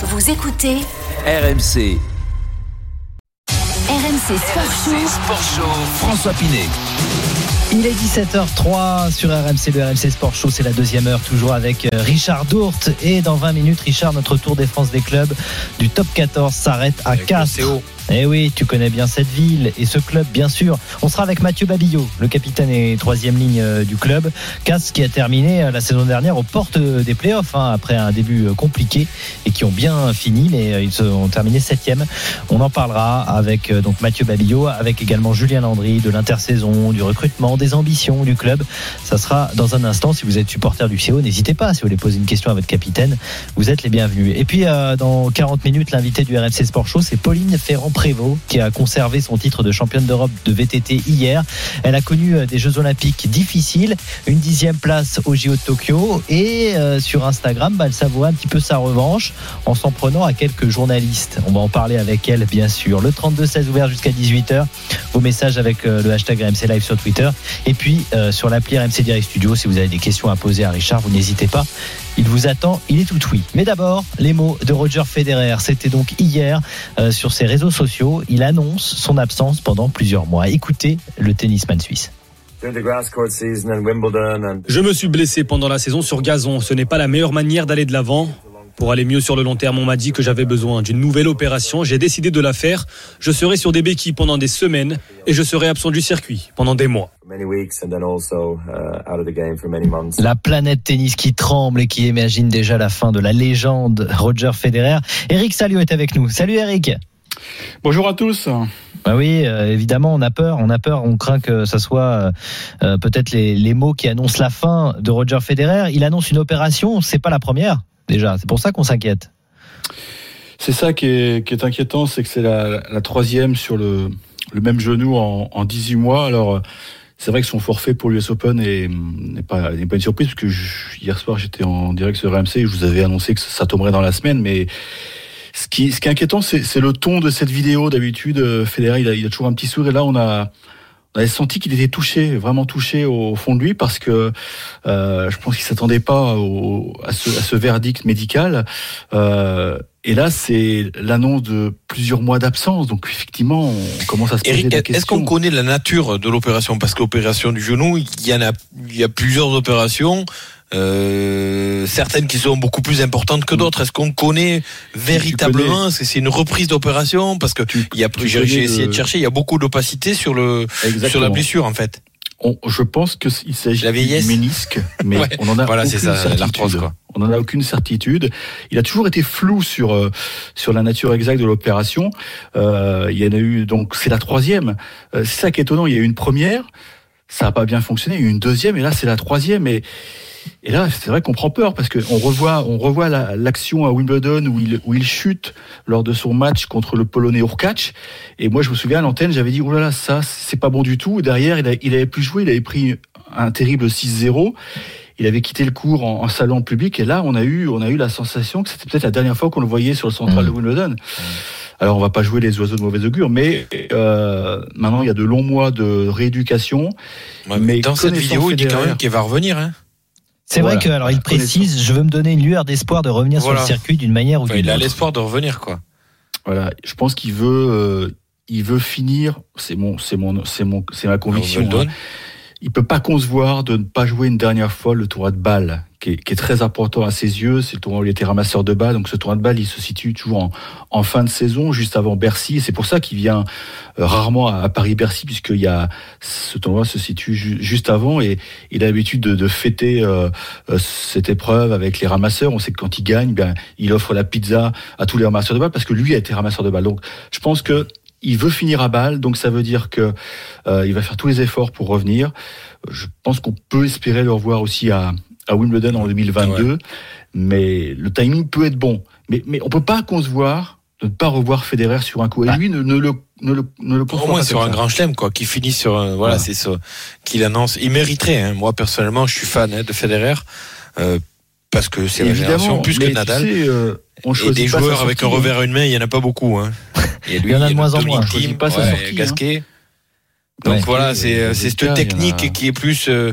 Vous écoutez RMC. RMC Sport Show. RMC Sport Show. François Pinet. Il est 17h03 sur RMC, le RMC Sport Show, c'est la deuxième heure, toujours avec euh, Richard Dourte. Et dans 20 minutes, Richard, notre tour des France des clubs du top 14 s'arrête à Castres. Eh oui, tu connais bien cette ville et ce club, bien sûr. On sera avec Mathieu Babillot, le capitaine et troisième ligne euh, du club. Castres qui a terminé euh, la saison dernière aux portes des playoffs, hein, après un début compliqué et qui ont bien fini, mais ils ont terminé septième. On en parlera avec donc Mathieu Babillot, avec également Julien Landry de l'intersaison, du recrutement, des ambitions du club. Ça sera dans un instant. Si vous êtes supporter du CO, n'hésitez pas. Si vous voulez poser une question à votre capitaine, vous êtes les bienvenus. Et puis, euh, dans 40 minutes, l'invité du RMC Sport Show, c'est Pauline Ferrand-Prévot, qui a conservé son titre de championne d'Europe de VTT hier. Elle a connu euh, des Jeux Olympiques difficiles, une dixième place au JO de Tokyo. Et euh, sur Instagram, bah, elle savourait un petit peu sa revanche en s'en prenant à quelques journalistes. On va en parler avec elle, bien sûr. Le 32-16 ouvert jusqu'à 18h. Vos messages avec le hashtag RMC Live sur Twitter. Et puis euh, sur l'appli RMC Direct Studio, si vous avez des questions à poser à Richard, vous n'hésitez pas. Il vous attend, il est tout oui. Mais d'abord, les mots de Roger Federer. C'était donc hier euh, sur ses réseaux sociaux. Il annonce son absence pendant plusieurs mois. Écoutez le tennisman suisse. Je me suis blessé pendant la saison sur gazon. Ce n'est pas la meilleure manière d'aller de l'avant. Pour aller mieux sur le long terme, on m'a dit que j'avais besoin d'une nouvelle opération. J'ai décidé de la faire. Je serai sur des béquilles pendant des semaines et je serai absent du circuit pendant des mois. La planète tennis qui tremble et qui imagine déjà la fin de la légende Roger Federer. Eric Salio est avec nous. Salut Eric. Bonjour à tous. Bah oui, euh, évidemment, on a peur, on a peur, on craint que ça soit euh, peut-être les, les mots qui annoncent la fin de Roger Federer. Il annonce une opération, c'est pas la première déjà. C'est pour ça qu'on s'inquiète. C'est ça qui est, inquiétant, c'est que c'est la, troisième sur le, même genou en, 18 mois. Alors, c'est vrai que son forfait pour l'US Open n'est pas, pas une surprise, parce que hier soir, j'étais en direct sur RMC et je vous avais annoncé que ça tomberait dans la semaine, mais ce qui, est inquiétant, c'est le ton de cette vidéo. D'habitude, Federer, il a, il a toujours un petit sourire. Et là, on a, on avait senti qu'il était touché, vraiment touché au fond de lui, parce que euh, je pense qu'il s'attendait pas à, ce, verdict médical. Euh, et là, c'est l'annonce de plusieurs mois d'absence. Donc, effectivement, on commence à se poser des questions. Est-ce qu'on connaît la nature de l'opération? Parce que l'opération du genou, il y en a, il y a plusieurs opérations. Euh, certaines qui sont beaucoup plus importantes que d'autres. Est-ce qu'on connaît véritablement Est-ce que c'est une reprise d'opération? Parce que il y a, j'ai essayé de chercher, il y a beaucoup d'opacité sur le sur la blessure en fait. je pense qu'il s'agit du ménisque, mais on en a voilà, aucune ça, certitude. On n'en a aucune certitude. Il a toujours été flou sur euh, sur la nature exacte de l'opération. Euh, il y en a eu donc c'est la troisième. Euh, c'est ça qui est étonnant. Il y a eu une première, ça n'a pas bien fonctionné. Il y a eu une deuxième et là c'est la troisième et et là, c'est vrai qu'on prend peur parce qu'on revoit, on revoit l'action à Wimbledon où il, où il chute lors de son match contre le Polonais Urkacz. Et moi, je me souviens à l'antenne, j'avais dit, oh là là, ça, c'est pas bon du tout. Derrière, il, il avait plus joué, il avait pris un terrible 6-0 il avait quitté le cours en, salon public et là on a eu on a eu la sensation que c'était peut-être la dernière fois qu'on le voyait sur le central de mmh. Wimbledon. Alors on va pas jouer les oiseaux de mauvais augure, mais euh, maintenant il y a de longs mois de rééducation. mais dans cette vidéo, il dit quand même qu'il va revenir. Hein c'est vrai que alors il précise, je veux me donner une lueur d'espoir de revenir sur le circuit d'une manière ou d'une autre. Il a l'espoir de revenir quoi. Voilà, je pense qu'il veut, euh, il veut finir. C'est mon, c'est mon, c'est mon, c'est ma conviction. Hein. Il peut pas concevoir de ne pas jouer une dernière fois le tournoi de balle qui est, très important à ses yeux. C'est le tournoi où il était ramasseur de balles. Donc ce tournoi de balle, il se situe toujours en, fin de saison, juste avant Bercy. C'est pour ça qu'il vient euh, rarement à, Paris-Bercy, puisqu'il y a ce tournoi se situe juste avant et il a l'habitude de, fêter euh, euh, cette épreuve avec les ramasseurs. On sait que quand il gagne, ben, il offre la pizza à tous les ramasseurs de balles parce que lui a été ramasseur de balles. Donc je pense que il veut finir à balle, donc ça veut dire que il va faire tous les efforts pour revenir. Je pense qu'on peut espérer le revoir aussi à, à Wimbledon en 2022. Mais le timing peut être bon. Mais, mais on peut pas concevoir de ne pas revoir Federer sur un coup. Et bah. lui ne, ne le ne le, ne le Au moins sur un grand chelem, quoi, qui finit sur un, voilà, c'est ça, qu'il annonce. Il mériterait, hein. Moi, personnellement, je suis fan hein, de Federer, euh, parce que c'est la génération plus que Nadal. euh, on et des joueurs avec un revers à une main, il y en a pas beaucoup, hein. Et lui, il y en a de moins en moins. Team, pas sa sortie, Gasquet. Donc voilà, c'est c'est cette technique qui est plus euh,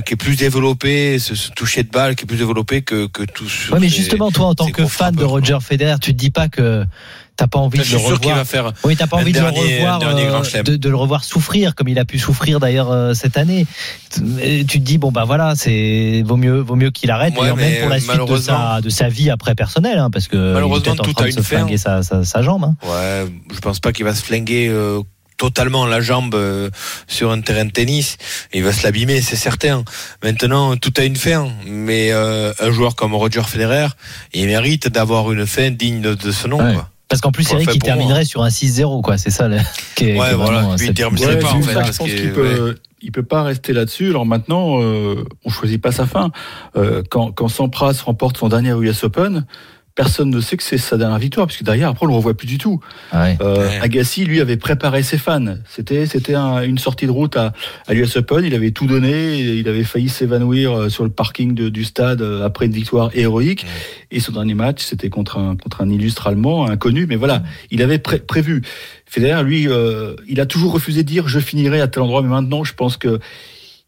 qui est plus développée, ce, toucher de balle qui est plus développé que que tout. Ouais, mais justement, toi, en tant que fan de Roger Federer, tu te dis pas que t'as pas envie de le revoir. Va faire oui, t'as pas envie de le revoir, euh, de, de, le revoir souffrir comme il a pu souffrir d'ailleurs euh, cette année. Tu te dis bon bah voilà, c'est vaut mieux vaut mieux qu'il arrête ouais, même pour la suite de sa de sa vie après personnelle, hein, parce que malheureusement il est en train de se flinguer sa, sa, sa, jambe. Hein. Ouais, je pense pas qu'il va se flinguer. Euh, totalement la jambe sur un terrain de tennis, il va se l'abîmer, c'est certain. Maintenant, tout a une fin, mais un joueur comme Roger Federer, il mérite d'avoir une fin digne de ce nom. Quoi. Parce qu'en plus, Eric, il terminerait sur un 6-0, quoi. C'est ça, le, qui est, ouais, voilà. il terminerait pas, en fait. je pense qu'il peut, il peut pas rester là-dessus. Alors maintenant, euh, on choisit pas sa fin. Euh, quand, quand Sampras remporte son dernier US Open, personne ne sait que c'est sa dernière victoire, puisque derrière, après, on le revoit plus du tout. Ah euh, Agassi, lui, avait préparé ses fans. C'était, c'était une sortie de route à, à l'US Open. Il avait tout donné. Il avait failli s'évanouir euh, sur le parking du stade euh, après une victoire héroïque. Et son dernier match, c'était contre un, contre un illustre allemand, inconnu. Mais voilà, il avait prévu. Federer, lui, il a toujours refusé de dire je finirai à tel endroit. Mais maintenant, je pense que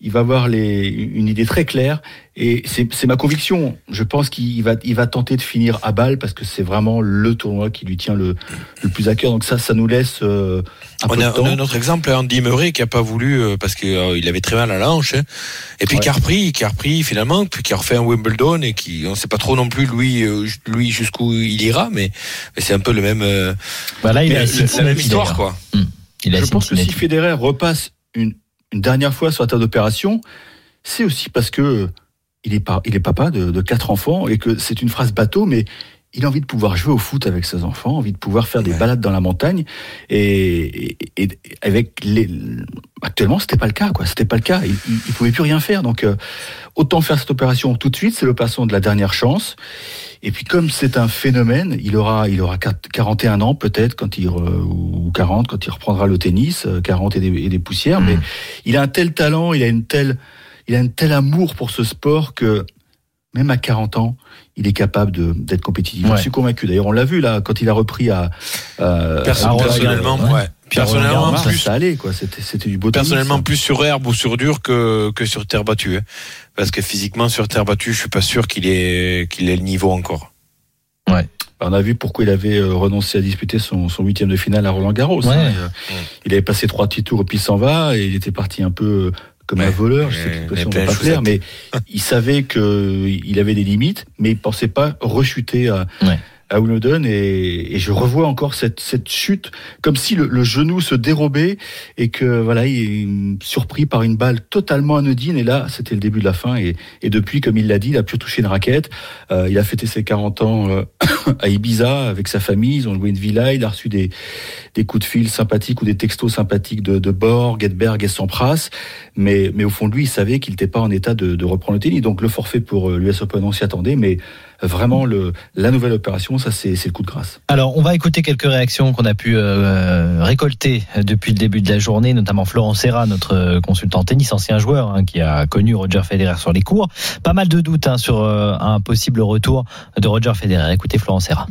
il va avoir les, une idée très claire et c'est ma conviction. Je pense qu'il va, il va tenter de finir à balle parce que c'est vraiment le tournoi qui lui tient le, le, plus à cœur. Donc ça, ça nous laisse euh, un on peu a, de temps. On a un autre exemple, Andy Murray qui a pas voulu euh, parce qu'il euh, avait très mal à la hanche. Hein. Et puis qui a repris, qui a repris finalement, puis qui a refait un Wimbledon et qui, on sait pas trop non plus lui, lui jusqu'où il ira, mais, mais c'est un peu le même. Bah là, il a la même histoire, quoi. Il a Je pense que si Federer repasse une une dernière fois sur la table d'opération, c'est aussi parce que il est, papa de, quatre enfants et que c'est une phrase bateau, mais il a envie de pouvoir jouer au foot avec ses enfants, envie de pouvoir faire des balades dans la montagne. Et, avec les, actuellement, c'était pas le cas, quoi. C'était pas le cas. Il, il, pouvait plus rien faire. Donc, euh, autant faire cette opération tout de suite. C'est l'opération de la dernière chance. Et puis comme c'est un phénomène, il aura, il aura 41 ans peut-être quand il ou 40 quand il reprendra le tennis, 40 euh, et des, et des poussières. Mais mmh. il a un tel talent, il a une telle, il a un tel amour pour ce sport que même à 40 ans, il est capable d'être compétitif. Je suis convaincu. D'ailleurs, on l'a vu là quand il a repris à, euh, personnellement, ouais. Personnellement, plus ça allait quoi. C'était du beau Personnellement, plus sur herbe ou sur dur que que sur terre battue. Hein. Parce que physiquement sur terre battue, je suis pas sûr qu'il ait qu'il ait le niveau encore. Ouais. On a vu pourquoi il avait euh, renoncé à disputer son, son huitième de finale à Roland Garros. Hein. Il avait passé trois petits tours et puis il s'en va et il était parti un peu comme un voleur, je sais pas pas clair, mais il savait qu'il avait des limites, mais il pensait pas rechuter à, à Wimbledon et, et, je revois encore cette, cette chute comme si le, le, genou se dérobait et que voilà il est surpris par une balle totalement anodine. Et là c'était le début de la fin et, et depuis comme il l'a dit il a pu toucher une raquette. Euh, il a fêté ses 40 ans euh, à Ibiza avec sa famille. Ils ont joué une villa. Il a reçu des, des coups de fil sympathiques ou des textos sympathiques de, de Borg, Edberg et Sampras. Mais, mais au fond de lui il savait qu'il n'était pas en état de, de reprendre le tennis. Donc le forfait pour euh, l'US Open on s'y attendait. Mais vraiment le, la nouvelle opération, ça c'est le coup de grâce. Alors on va écouter quelques réactions qu'on a pu euh, récolter depuis le début de la journée, notamment Florent Serra, notre consultant tennis, ancien joueur, hein, qui a connu Roger Federer sur les cours. Pas mal de doutes hein, sur euh, un possible retour de Roger Federer. Écoutez Florent Serra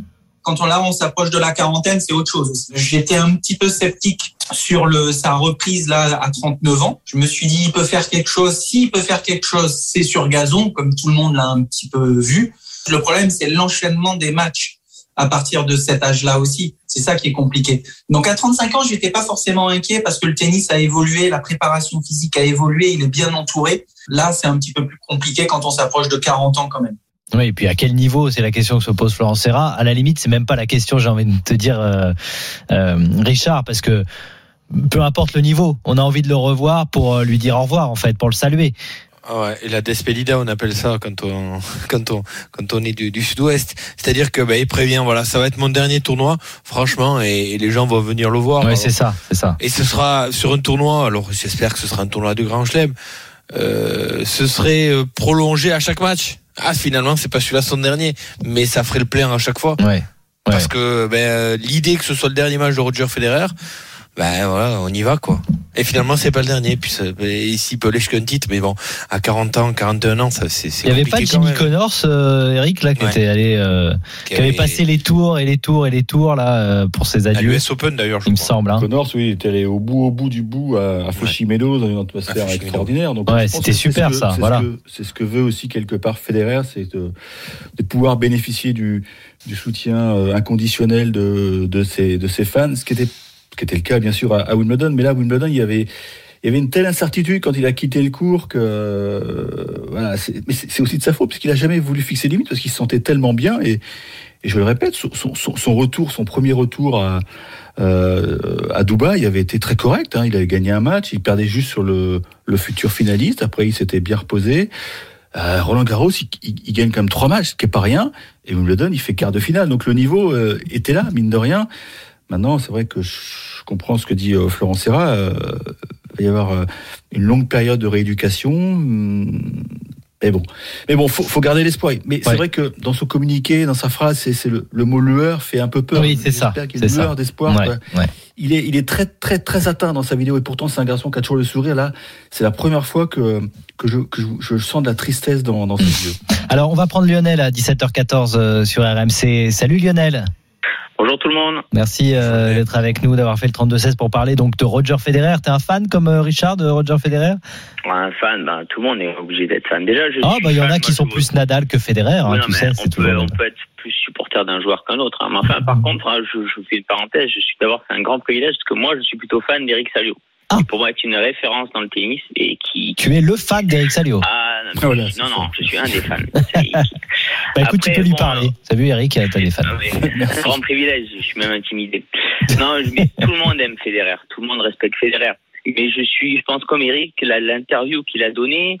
quand on là on s'approche de la quarantaine, c'est autre chose. J'étais un petit peu sceptique sur le sa reprise là à 39 ans. Je me suis dit il peut faire quelque chose. S'il peut faire quelque chose, c'est sur gazon, comme tout le monde l'a un petit peu vu. Le problème, c'est l'enchaînement des matchs à partir de cet âge-là aussi. C'est ça qui est compliqué. Donc à 35 ans, je n'étais pas forcément inquiet parce que le tennis a évolué, la préparation physique a évolué, il est bien entouré. Là, c'est un petit peu plus compliqué quand on s'approche de 40 ans quand même. Oui, et puis à quel niveau C'est la question que se pose Florent Serra. À la limite, c'est même pas la question, j'ai envie de te dire, euh, euh, Richard, parce que peu importe le niveau, on a envie de le revoir pour euh, lui dire au revoir, en fait, pour le saluer. Ouais, et la despedida, on appelle ça quand on quand on quand on est du, du sud-ouest. C'est-à-dire que bah, il prévient, voilà, ça va être mon dernier tournoi, franchement, et, les gens vont venir le voir. Oui, c'est ça, c'est ça. Et ce sera sur un tournoi. Alors j'espère que ce sera un tournoi de Grand Chelem. Euh, ce serait euh, prolongé à chaque match. Ah, finalement, c'est pas celui-là son dernier, mais ça ferait le plein à chaque fois. Ouais. Parce que ben, l'idée que ce soit le dernier match de Roger Federer, ben voilà, on y va quoi. Et finalement, c'est pas le dernier. Puis ici, il peut titre, mais bon, à 40 ans, 41 ans, ça c'est. Il n'y avait pas Jimmy Connors, euh, Eric, là, qui était allé, euh, qui, avait passé les tours et les tours et les tours là euh, pour ses adieux. À l'US Open d'ailleurs, il me semble. Hein. Connors, oui, il était allé au bout, au bout du bout à, à Meadows dans une atmosphère extraordinaire. Donc, ouais, c'était super ça. Voilà. C'est ce que veut aussi quelque part Federer, c'est de, de, pouvoir bénéficier du, du soutien inconditionnel de, de ses, de ses fans, ce qui était qui était le cas bien sûr à, Wimbledon, mais là Wimbledon il y avait il y avait une telle incertitude quand il a quitté le cours que euh, voilà, mais c'est aussi de sa faute parce qu'il a jamais voulu fixer limite parce qu'il se sentait tellement bien et, je le répète, son, retour, son premier retour à, euh, à Dubaï avait été très correct. Hein. Il avait gagné un match, il perdait juste sur le, le futur finaliste. Après, il s'était bien reposé. Euh, Roland Garros, il, il, gagne quand même trois matchs, ce qui est pas rien. Et Wimbledon, il fait quart de finale. Donc le niveau euh, était là, mine de rien. Maintenant, c'est vrai que je comprends ce que dit euh, Florent Serra. Euh, il va y avoir euh, une longue période de rééducation. Hmm, mais bon, mais bon, faut, faut garder l'espoir. Mais c'est vrai que dans son communiqué, dans sa phrase, c'est le, le, mot lueur fait un peu peur. Oui, c'est ça. Qu'il y ait une lueur d'espoir. Il est, il est très, très, très atteint dans sa vidéo. Et pourtant, c'est un garçon qui a toujours le sourire. Là, c'est la première fois que que je, que je, sens de la tristesse dans, dans ses yeux. Alors, on va prendre Lionel à 17h14 sur RMC. Salut Lionel. Bonjour tout le monde. Merci euh, d'être avec nous, d'avoir fait le 32-16 pour parler donc de Roger Federer. T'es un fan comme euh, Richard de Roger Federer? Un fan, ben, tout le monde est obligé d'être fan. Déjà, je ah bah il y en a qui sont plus Nadal que Federer. Hein, tu sais, on, peut, on peut être plus supporter d'un joueur qu'un autre. Hein. Mais enfin, par contre, hein, je, je, fais une parenthèse. Je suis d'abord c'est un grand privilège parce que moi, je suis plutôt fan d'Eric Salio. Ah. pour moi, c'est une référence dans le tennis et qui. Tu es le fan d'Eric Salio. Ah non, oh non, non, je suis un des fans. bah écoute, tu peux lui parler. Salut Eric, t'as des fans. un grand privilège, je suis même intimidé. Non, mais tout le monde aime Federer, tout le monde respecte Federer. Mais je suis, je pense comme Eric, l'interview qu'il a donnée,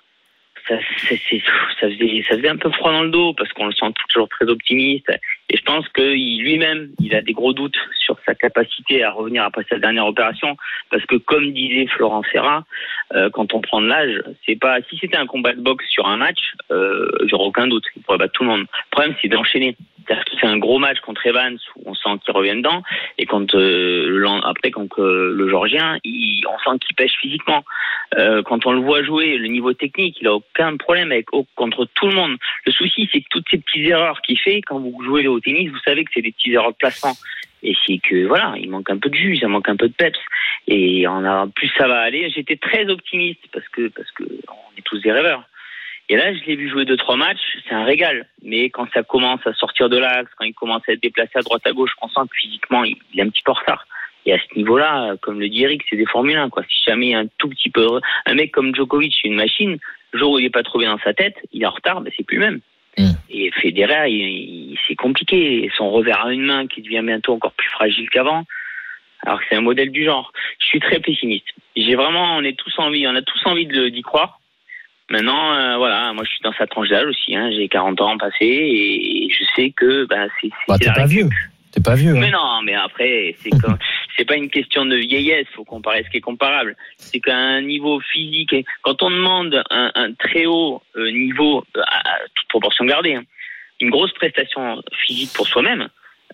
ça, ça, faisait, ça faisait un peu froid dans le dos parce qu'on le sent toujours très optimiste. Et je pense que lui-même, il a des gros doutes sur sa capacité à revenir après sa dernière opération. Parce que comme disait Florent Serra, euh, quand on prend de l'âge, c'est pas si c'était un combat de boxe sur un match, euh, j'aurais aucun doute, il pourrait battre tout le monde. Le problème, c'est d'enchaîner. C'est-à-dire qu'il fait un gros match contre Evans où on sent qu'il revient dedans, et quand euh, après quand euh, le Georgien, il, on sent qu'il pêche physiquement. Euh, quand on le voit jouer, le niveau technique, il a aucun problème avec contre tout le monde. Le souci, c'est que toutes ces petites erreurs qu'il fait quand vous jouez au tennis, vous savez que c'est des petites erreurs de placement. Et c'est que voilà, il manque un peu de jus, ça manque un peu de peps. Et en a, plus ça va aller. J'étais très optimiste parce que parce que on est tous des rêveurs. Et là, je l'ai vu jouer deux trois matchs, c'est un régal. Mais quand ça commence à sortir de l'axe, quand il commence à être déplacé à droite à gauche, on sent que physiquement il est un petit peu en retard. Et à ce niveau-là, comme le dit Eric, c'est des Formule 1. Quoi. Si jamais un tout petit peu... Un mec comme Djokovic, une machine, le jour où il n'est pas trop bien dans sa tête, il est en retard, ben c'est plus le même. Mm. Et Federer, c'est compliqué. Son revers à une main qui devient bientôt encore plus fragile qu'avant. Alors que c'est un modèle du genre. Je suis très pessimiste. J'ai vraiment, on est tous envie, on a tous envie d'y croire. Maintenant, euh, voilà, moi je suis dans sa tranche d'âge aussi. Hein, j'ai 40 ans passé et je sais que ben, c'est. Bah, t'es pas vieux. T'es pas vieux. Mais hein. non, mais après, c'est c'est pas une question de vieillesse. Faut comparer ce qui est comparable. C'est qu'à un niveau physique, quand on demande un, un très haut euh, niveau, à toute proportion gardée, hein, une grosse prestation physique pour soi-même,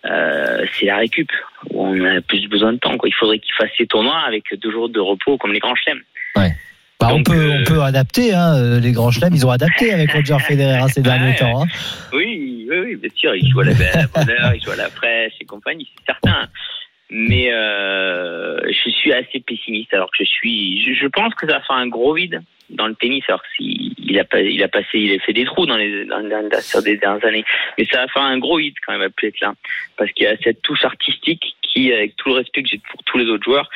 euh, c'est la récup. Où on a plus besoin de temps. Quoi. Il faudrait qu'il fasse ses tournois avec deux jours de repos comme les grands chelems. Ouais. Bah, on, peut, on euh, peut adapter, hein, euh, les grands chelems, ils ont adapté avec Roger Federer hein, ces derniers temps. Hein. Oui, oui, oui, bien sûr, il joue à la bonheur, il joue à la presse et compagnie, c'est certain. Mais euh, je suis assez pessimiste alors que je suis. Je, pense que ça va faire un gros vide dans le tennis. Alors qu'il il a, il a passé, il a fait des trous dans les, dans, sur des dernières années. Mais ça va faire un gros vide quand même à là, parce qu'il y a cette touche artistique qui, avec tout le respect que j'ai pour tous les autres joueurs,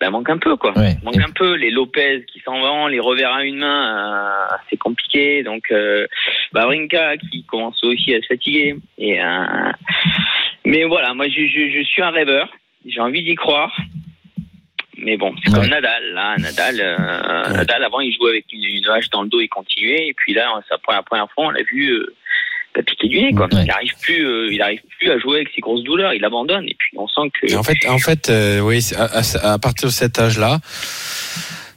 bah, manque un peu quoi. Manque un peu les Lopez qui s'en vont, les revers à une main, euh, c'est compliqué. Donc euh, Bavrinka qui commence aussi à se fatiguer. Et euh, mais voilà, moi je, je, je suis un rêveur. J'ai envie d'y croire. Mais bon, c'est comme Nadal. Là, Nadal, euh, Nadal, avant, il jouait avec une, une hache dans le dos, il continuait. Et puis là, sa première, première fois, on l'a vu euh, bah, piquer du nez. Quoi. Il n'arrive plus, euh, il arrive plus à jouer avec ses grosses douleurs. Il abandonne. Et puis, on sent que. en fait, en fait, euh, oui, à, à, partir de cet âge-là,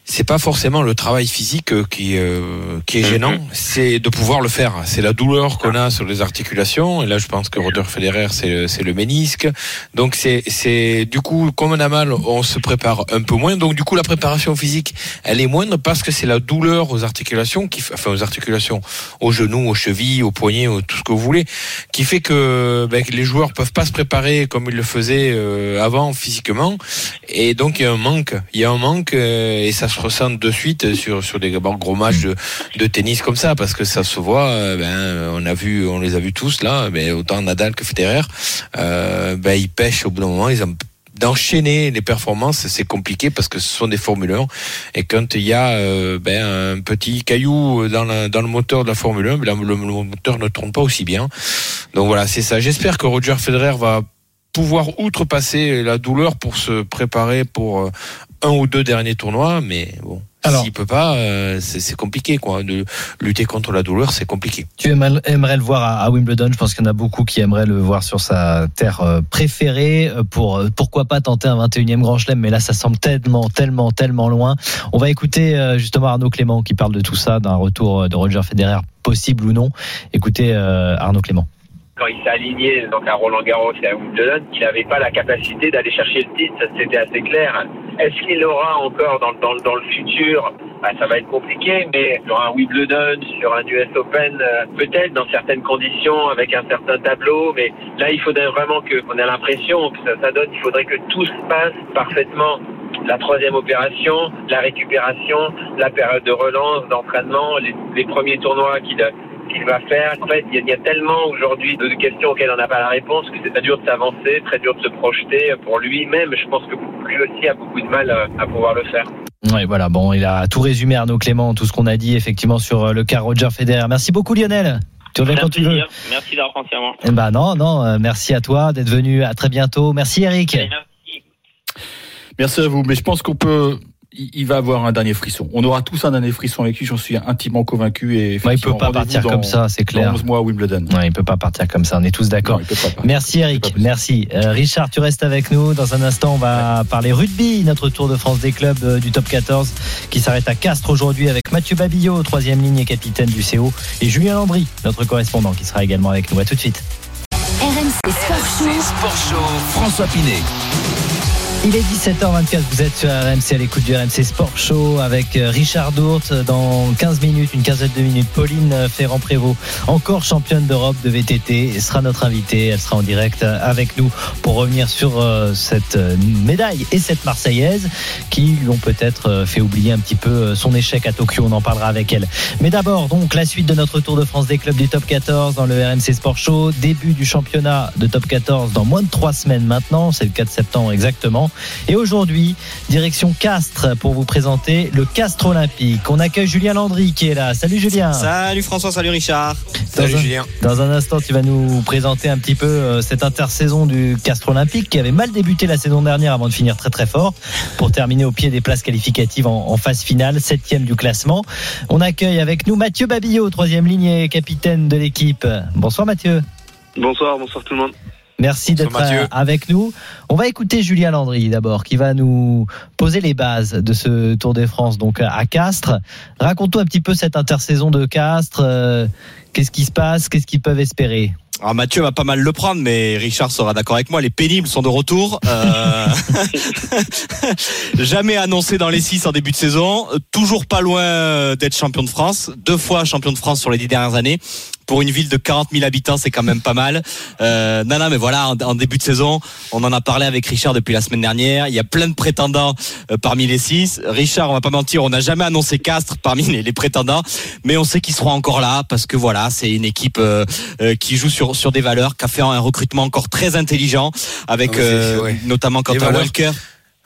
c'est pas forcément le travail physique euh, qui euh, qui est gênant, Mhm. c'est de pouvoir le faire. C'est la douleur qu'on a sur les articulations. Et là, je pense que Roger Federer, c'est le- c'est le ménisque. Donc c'est c'est du coup comme on a mal, on se prépare un peu moins. Donc du coup, la préparation physique, elle est moindre parce que c'est la douleur aux articulations qui, enfin aux articulations, aux genoux, aux chevilles, aux poignets, au- tout ce que vous voulez, qui fait que, ben, que les joueurs peuvent pas se préparer comme ils le faisaient euh, avant physiquement. Et donc il y a un manque, il y a un manque euh, et ça se ressent de suite sur sur des gros matchs de, de tennis comme ça parce que ça se voit. euh, ben on a vu, on les a vus tous là, mais autant Nadal que Federer, euh, ben ils pêchent au bout d'un moment, ils ont d'enchaîner les performances c'est compliqué parce que ce sont des Formule 1 et quand il y a euh, ben, un petit caillou dans, la- dans le moteur de la Formule 1 ben, le, le moteur ne tourne pas aussi bien donc voilà c'est ça j'espère que Roger Federer va pouvoir outrepasser la douleur pour se préparer pour euh, un ou deux derniers tournois, mais bon. S'il peut pas, euh, c'est compliqué quoi. De lutter contre la douleur, c'est compliqué. Tu aimerais le voir à, à Wimbledon? Je pense qu'il y en a beaucoup qui aimeraient le voir sur sa terre euh, préférée. Pour pourquoi pas tenter un 21e Grand Chelem, mais là ça semble tellement, tellement, tellement loin. On va écouter justement Arnaud Clément qui parle de tout ça, d'un retour de Roger Federer possible ou non. Écoutez euh, Arnaud Clément. Quand il s'est aligné donc à Roland Garros et à Wimbledon, il n'avait pas la capacité d'aller chercher le titre, c'était assez clair. Est-ce qu'il l'aura encore dans, dans, dans le futur? Bah, Ça va être compliqué, mais sur un Wimbledon, sur un US Open, euh, peut-être dans certaines conditions, avec un certain tableau, mais là il faudrait vraiment qu'on ait l'impression que ça, ça donne, il faudrait que tout se passe parfaitement la troisième opération, la récupération, la période de relance, d'entraînement, les, les premiers tournois qu'il qu'il va faire. En fait, il y a, il y a tellement aujourd'hui de questions auxquelles on n'a pas la réponse que c'est très dur de s'avancer, très dur de se projeter pour lui-même. Je pense que lui aussi a beaucoup de mal à, à pouvoir le faire. Ouais, voilà. Bon, il a tout résumé Arnaud Clément, tout ce qu'on a dit effectivement sur euh, le cas Roger Federer. Merci beaucoup Lionel. Tu reviens quand tu veux. Merci d'avoir pensé à moi. Eh ben non, non. euh, merci à toi d'être venu. À très bientôt. Merci Eric. Merci. Merci à vous, mais je pense qu'on peut. Il va avoir un dernier frisson. On aura tous un dernier frisson avec lui, j'en suis intimement convaincu. Et Ouais, il peut pas partir dans- comme ça, c'est clair. 11 mois à Wimbledon. Ouais, il peut pas partir comme ça. On est tous d'accord. Merci Eric, merci. Euh, Richard, tu restes avec nous. Dans un instant, on va parler rugby, notre tour de France des clubs euh, du top 14 qui s'arrête à Castres aujourd'hui avec Mathieu Babillot, troisième ligne et capitaine du CO, et Julien Landry, notre correspondant qui sera également avec nous. À tout de suite. RMC RMC Sport Show. Sport Show, François Pinet. Il est 17h24, vous êtes sur RMC à l'écoute du RMC Sport Show avec euh, Richard Dourte dans 15 minutes, une quinzaine de minutes. Pauline euh, Ferrand-Prévot, encore championne d'Europe de VTT, sera notre invitée. Elle sera en direct euh, avec nous pour revenir sur euh, cette euh, médaille et cette Marseillaise qui lui ont peut-être euh, fait oublier un petit peu euh, son échec à Tokyo. On en parlera avec elle. Mais d'abord, donc, la suite de notre Tour de France des clubs du top 14 dans le RMC Sport Show. Début du championnat de top 14 dans moins de trois semaines maintenant. C'est le 4 septembre exactement. Et aujourd'hui, direction Castres pour vous présenter le Castres Olympique. On accueille Julien Landry qui est là. Salut Julien. Salut François, salut Richard. Salut Dans un- Julien. Dans un instant, tu vas nous présenter un petit peu euh, cette intersaison du Castres Olympique qui avait mal débuté la saison dernière avant de finir très très fort pour terminer au pied des places qualificatives en, en phase finale, septième du classement. On accueille avec nous Mathieu Babillot, troisième ligne et capitaine de l'équipe. Bonsoir Mathieu. Bonsoir, bonsoir tout le monde. Merci d'être euh, avec nous. On va écouter Julien Landry d'abord, qui va nous poser les bases de ce Tour de France donc à Castres. Raconte-toi un petit peu cette intersaison de Castres. euh, Qu'est-ce qui se passe Qu'est-ce qu'ils peuvent espérer? Alors Mathieu va pas mal le prendre, mais Richard sera d'accord avec moi. Les pénibles sont de retour. Euh, Jamais annoncé dans les six en début de saison. Toujours pas loin d'être champion de France. Deux fois champion de France sur les dix dernières années. Pour une ville de 40 000 habitants, c'est quand même pas mal. Euh, non, mais voilà, en, début de saison, on en a parlé avec Richard depuis la semaine dernière. Il y a plein de prétendants euh, parmi les six. Richard, on va pas mentir, on n'a jamais annoncé Castres parmi les, les prétendants, mais on sait qu'ils seront encore là parce que voilà, c'est une équipe euh, qui joue sur sur des valeurs, qui a fait un recrutement encore très intelligent avec Ah, euh, notamment Quentin valeurs. Walker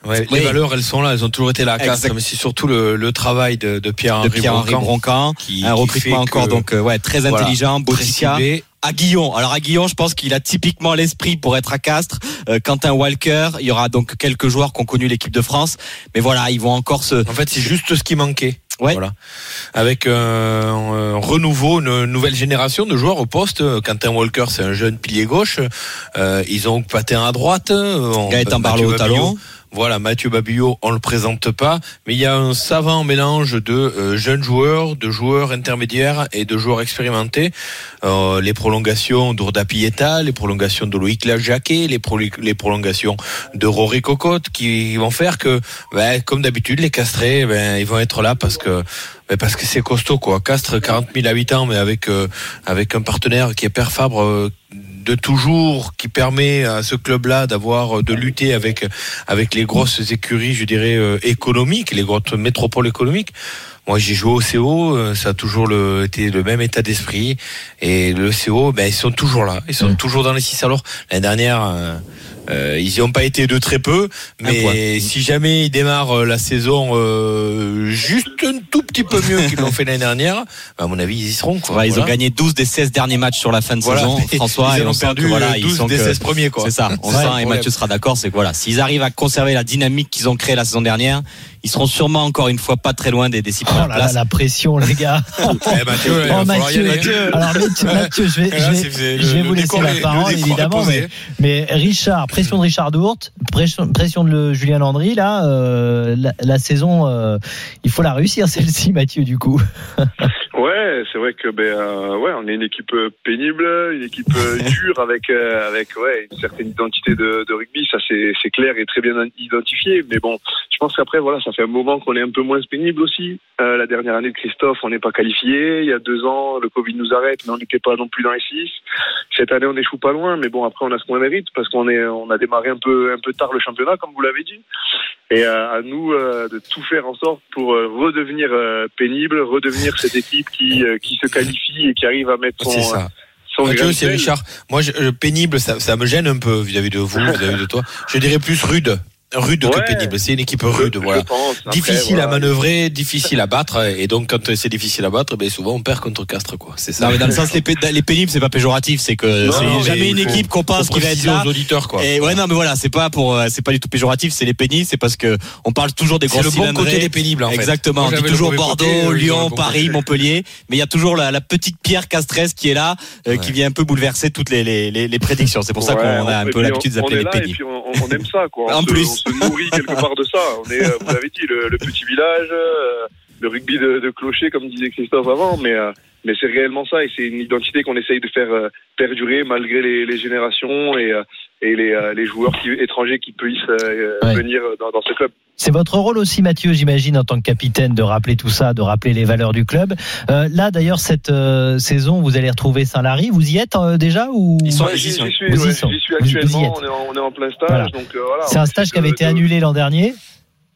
Ouais, Oui. Les valeurs, elles sont là, elles ont toujours été là à mais c'est surtout le, le travail de, Pierre-Henri Pierre-Henri Broncan Broncan. qui- Un recrutement encore donc euh, ouais très Voilà. intelligent, très ciblé. À Guillon. Alors à Guillon, je pense qu'il a typiquement l'esprit pour être à Castres. Euh, Quentin Walker, il y aura donc quelques joueurs qui ont connu l'équipe de France, mais voilà, ils vont encore se. En fait, c'est juste ce qui manquait. Ouais. Voilà. Avec euh, un renouveau, une nouvelle génération de joueurs au poste. Quentin Walker, c'est un jeune pilier gauche. Euh, ils ont Patin à droite. euh, Gaëtan Barlow au talon. Voilà, Mathieu Babillot, on le présente pas, mais il y a un savant mélange de euh, jeunes joueurs, de joueurs intermédiaires et de joueurs expérimentés. Euh, les prolongations d'Urda Pieta, les prolongations de Loïc Lajaquet, les, pro les prolongations de Rory Cocotte, qui vont faire que, ben, comme d'habitude, les castrés, ben, ils vont être là parce que ben, parce que c'est costaud quoi. Castres 40 000 habitants, mais avec euh, avec un partenaire qui est Père Fabre. De toujours qui permet à ce club-là d'avoir de lutter avec avec les grosses écuries, je dirais euh, économiques, les grosses métropoles économiques. Moi, j'ai joué au CO, ça a toujours le, été le même état d'esprit. Et le CO, ben, ils sont toujours là. Ils sont Mm. toujours dans les six alors. L'année dernière, euh, ils n'y ont pas été de très peu. Mais si jamais ils démarrent euh, la saison euh, juste un tout petit peu mieux qu'ils l'ont fait l'année dernière, ben, à mon avis, ils y seront. Quoi. Ouais, ils ont Voilà. gagné 12 des 16 derniers matchs sur la fin de Voilà. saison, François, ils et on ont perdu que, voilà, euh, ils 12 sont des que- 16 premiers. C'est ça, on sent, et. Mathieu sera d'accord, c'est que voilà, s'ils arrivent à conserver la dynamique qu'ils ont créée la saison dernière, ils seront sûrement encore une fois pas très loin des, des six Oh premières là là, places. la pression, les gars. Eh, Mathieu, Oh, y Mathieu. aller. Alors, Mathieu, Mathieu, je vais, Là, je vais, je vais le- vous laisser décor la parole, évidemment. Mais, mais Richard, pression de Richard Dourte, pression, pression de le Julien Landry, là, euh, la, la saison, euh, il faut la réussir, celle-ci, Mathieu, du coup. Ouais, c'est vrai que ben euh, ouais, on est une équipe euh, pénible, une équipe euh, dure avec euh, avec ouais une certaine identité de, de rugby, ça c'est c'est clair et très bien identifié. Mais bon, je pense qu'après voilà, ça fait un moment qu'on est un peu moins pénible aussi. Euh, la dernière année de Christophe, on n'est pas qualifié. Il y a deux ans, le Covid nous arrête, mais on n'était pas non plus dans les six. Cette année, on échoue pas loin, mais bon après on a ce qu'on mérite parce qu'on est on a démarré un peu un peu tard le championnat comme vous l'avez dit. Et euh, à nous euh, de tout faire en sorte pour euh, redevenir euh, pénible, redevenir cette équipe qui, euh, qui se qualifie et qui arrive à mettre son, C'est ça. son Mathieu, c'est. Richard. Moi, je- pénible, ça, ça me gêne un peu vis-à-vis de vous, vis-à-vis de toi. Je dirais plus rude. Rude Ouais. que pénible. C'est une équipe rude, voilà. pense. Après, difficile à manœuvrer, difficile à battre, et donc quand c'est difficile à battre, ben souvent on perd contre Castres, quoi. C'est ça. Non, mais dans le sens, les, les pénibles, c'est pas péjoratif, c'est que Non, c'est non, jamais mais une équipe qu'on pense qui va être là. aux auditeurs, quoi. Et ouais, non, mais voilà, c'est pas pour, euh, c'est pas du tout péjoratif, c'est les pénibles, c'est parce que on parle toujours des C'est gros le bon côté des pénibles, en fait. Exactement. Moi, On dit toujours Bordeaux, côté, Lyon, bon Paris, côté. Montpellier. Mais il y a toujours la, la petite pierre castresse qui est là, euh, Ouais. qui vient un peu bouleverser toutes les, les, les, les prédictions. C'est pour ça qu'on a un peu l'habitude d'appeler les pénibles. puis on, aime ça, quoi. En plus. Se nourrit quelque part de ça. On est, euh, vous l'avez dit, le, le petit village, euh, le rugby de, de clocher, comme disait Christophe avant, mais, euh, mais c'est réellement ça, et c'est une identité qu'on essaye de faire perdurer malgré les, les générations et, et les, euh, les joueurs qui, étrangers qui puissent euh, Ouais. venir dans, dans ce club. C'est votre rôle aussi, Mathieu, j'imagine, en tant que capitaine, de rappeler tout ça, de rappeler les valeurs du club. Euh, là, d'ailleurs, cette euh, saison, vous allez retrouver Saint-Lary. Vous y êtes euh, déjà ou? Ils sont- Ouais, ils J'y suis, ouais, actuellement, êtes. on est, en, on est en plein stage. Voilà. Donc, euh, voilà, C'est un stage qui de- avait été annulé l'an dernier.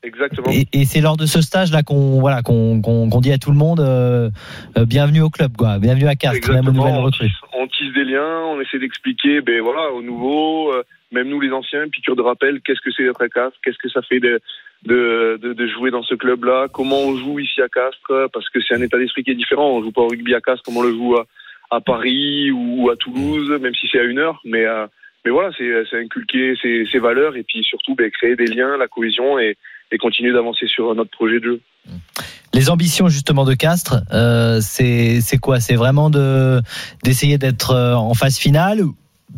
Exactement. Et, et c'est lors de ce stage-là qu'on voilà, qu'on qu'on dit à tout le monde euh, euh, bienvenue au club, quoi. bienvenue à Castres, même aux nouvelles recrues. on tisse des liens, on essaie d'expliquer, ben voilà, aux nouveaux, euh, même nous les anciens, piqûre de rappel, qu'est-ce que c'est d'être à Castres, qu'est-ce que ça fait de, de, de, de jouer dans ce club-là, comment on joue ici à Castres, parce que c'est un état d'esprit qui est différent. On joue pas au rugby à Castres comme on le joue à, à Paris ou à Toulouse, même si c'est à une heure, mais mais voilà, c'est c'est inculquer ces, ces valeurs et puis surtout ben, créer des liens, la cohésion et, et continuer d'avancer sur notre projet de jeu. Les ambitions justement de Castres, euh, c'est quoi? C'est vraiment de d'essayer d'être euh, en phase finale ou,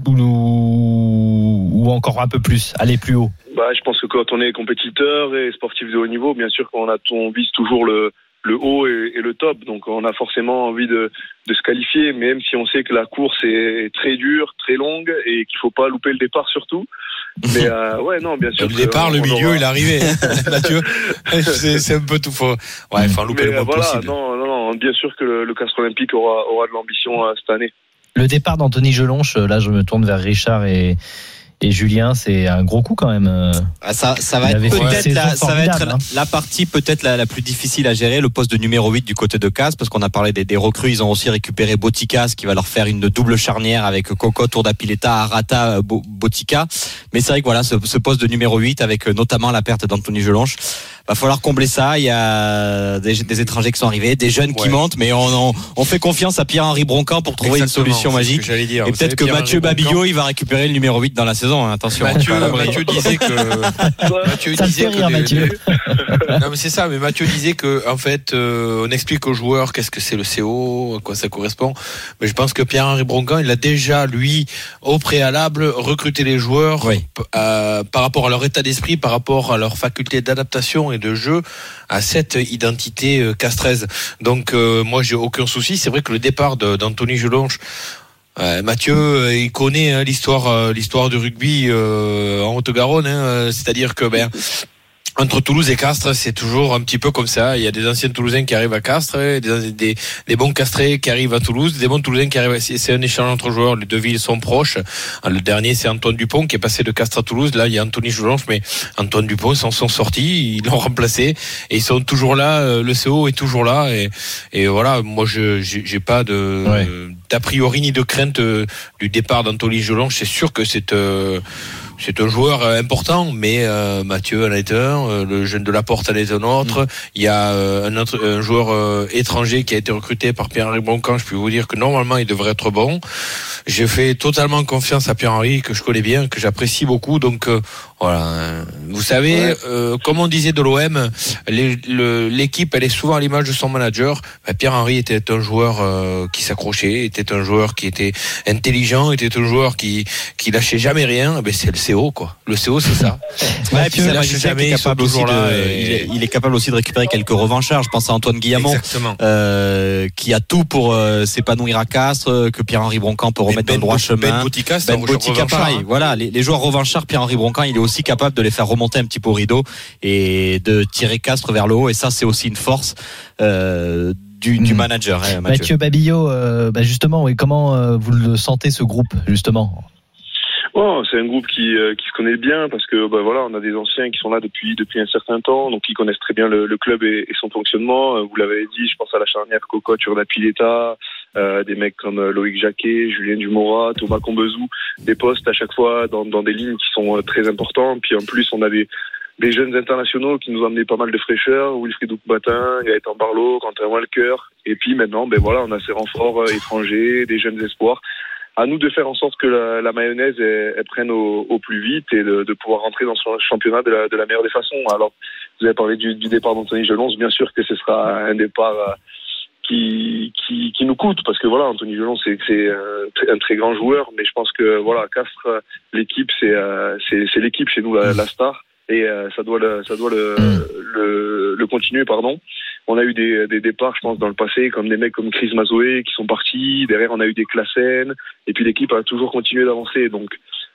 ou encore un peu plus, aller plus haut? Bah, je pense que quand on est compétiteur et sportif de haut niveau, bien sûr qu'on on vise toujours le, le haut et, et le top. Donc, on a forcément envie de, de se qualifier, même si on sait que la course est très dure, très longue et qu'il faut pas louper le départ surtout. Mais euh, ouais, non, bien sûr. Le départ, le milieu, aura- il est arrivé. Mathieu, c'est un peu tout faux. Ouais, enfin, louper Mais le euh, moins voilà, possible. non, non, non, bien sûr que le, le Castres Olympique aura, aura de l'ambition euh, cette année. Le départ d'Anthony Gelonche, euh, là je me tourne vers Richard et, et Julien, c'est un gros coup quand même. euh. Ah, ça, ça va être peut-être la, ça va être formidable, la, partie peut-être la, la plus difficile à gérer, le poste de numéro 8 du côté de Casse, parce qu'on a parlé des, des recrues, ils ont aussi récupéré Botica, ce qui va leur faire une double charnière avec Coco, Tourdapileta, Arata, Bo- Botica. Mais c'est vrai que voilà, ce, ce poste de numéro 8 avec euh, notamment la perte d'Anthony Gelonche, va falloir combler ça. Il y a des, des étrangers qui sont arrivés, des jeunes qui Ouais. montent, mais on, on, on fait confiance à Pierre-Henri Broncan pour trouver Exactement, une solution magique. que j'allais dire. Et peut-être que Mathieu Babillot, il va récupérer le numéro 8 dans la saison. hein, attention. Mathieu, Mathieu disait que. Mathieu Ça disait rire, que les- Mathieu. non mais c'est ça, mais Mathieu disait que en fait, euh, on explique aux joueurs qu'est-ce que c'est le CO, à quoi ça correspond. Mais je pense que Pierre-Henri Broncan, il a déjà lui au préalable recruté les joueurs Oui. euh, par rapport à leur état d'esprit, par rapport à leur faculté d'adaptation et de jeu à cette identité euh, castraise. Donc euh, moi j'ai aucun souci. C'est vrai que le départ d'Anthony Gelonche. euh, Mathieu, il connaît hein, l'histoire, du rugby en Haute-Garonne. hein, C'est-à-dire que ben, entre Toulouse et Castres, c'est toujours un petit peu comme ça. Il y a des anciens Toulousains qui arrivent à Castres, des, des, des bons Castrés qui arrivent à Toulouse, des bons Toulousains qui arrivent. à- C'est un échange entre joueurs. Les deux villes sont proches. Le dernier, c'est Antoine Dupont qui est passé de Castres à Toulouse. Là, il y a Anthony Joulange, mais Antoine Dupont s'en sont sortis. Ils l'ont remplacé et ils sont toujours là. euh, Le CO est toujours là et, et voilà. Moi, je j'ai pas de Ouais. d'a priori ni de crainte euh, du départ d'Anthony Joulange. C'est sûr que c'est euh, c'est un joueur euh, important, mais euh, Mathieu en est un, euh, le jeune de la Porte en est un autre. Il y a euh, un autre un joueur euh, étranger qui a été recruté par Pierre-Henri Broncan. Je peux vous dire que normalement il devrait être bon. J'ai fait totalement confiance à Pierre-Henri que je connais bien, que j'apprécie beaucoup. Donc euh, voilà. Vous savez, euh, comme on disait de l'OM, les- le- l'équipe elle est souvent à l'image de son manager. Ben, Pierre-Henri était un joueur euh, qui s'accrochait, était un joueur qui était intelligent, était un joueur qui qui lâchait jamais rien. Ben, c'est le CO quoi. Le CO c'est ça. Ouais, et puis Il c'est un lâche jamais, est ils sont capable aussi de, et- il, est, il est capable aussi de récupérer quelques revanchards. Je pense à Antoine Guillamont, Exactement. euh, qui a tout pour euh, s'épanouir à Castres, euh, que Pierre-Henri Broncan peut remettre dans le droit Ben chemin. Ben un Botica, revanchard, pareil. hein. Voilà, les, les joueurs revanchards, Pierre-Henri Broncan, il est aussi capable de les faire remonter un petit peu au rideau et de tirer Castres vers le haut. Et ça, c'est aussi une force euh, du, du Mm. manager, hein, Mathieu. Mathieu Babillot, euh, bah justement, oui, comment euh, vous le sentez ce groupe, justement? Bon, c'est un groupe qui, euh, qui se connaît bien parce que bah, voilà, on a des anciens qui sont là depuis depuis un certain temps, donc ils connaissent très bien le, le club et, et son fonctionnement. Vous l'avez dit, je pense à la charnière Cocotte, Urna Pileta, euh, des mecs comme euh, Loïc Jacquet, Julien Dumora, Thomas Combezou, des postes à chaque fois dans, des lignes qui sont euh, très importantes. Puis en plus, on a des jeunes internationaux qui nous ont amené pas mal de fraîcheur, Wilfried Oukbatin, Gaëtan Barlow, Quentin Walker, et puis maintenant, ben voilà, on a ces renforts étrangers, des jeunes espoirs à nous de faire en sorte que la, mayonnaise elle, prenne au, plus vite et de, pouvoir rentrer dans ce championnat de la, meilleure des façons. Alors, vous avez parlé du, du départ d'Anthony Gelonce, bien sûr que ce sera un départ qui, qui, qui nous coûte parce que voilà, Anthony Gelonce c'est un, un très grand joueur, mais je pense que voilà, Castres, l'équipe c'est euh, c'est l'équipe chez nous la, la star et euh, ça doit le ça doit le, le, le continuer pardon. On a eu des, des départs, je pense, dans le passé, comme des mecs comme Chris Mazoé qui sont partis. Derrière, on a eu des Classen. Et puis l'équipe a toujours continué d'avancer. Donc,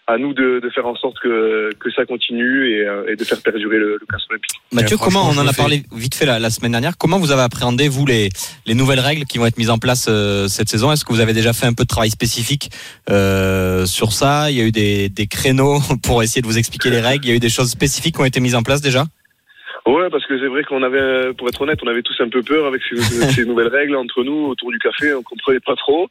à nous de, de faire en sorte que, que ça continue et, euh, et de faire perdurer le, le Castres Olympique. Mathieu, comment on en a parlé vite fait la, la semaine dernière Comment vous avez appréhendé vous les, les nouvelles règles qui vont être mises en place euh, cette saison? Est-ce que vous avez déjà fait un peu de travail spécifique euh, sur ça? Il y a eu des, des créneaux pour essayer de vous expliquer les règles. Il y a eu des choses spécifiques qui ont été mises en place déjà? Ouais, parce que c'est vrai qu'on avait, pour être honnête, on avait tous un peu peur avec ces, ces nouvelles règles entre nous autour du café. On comprenait pas trop.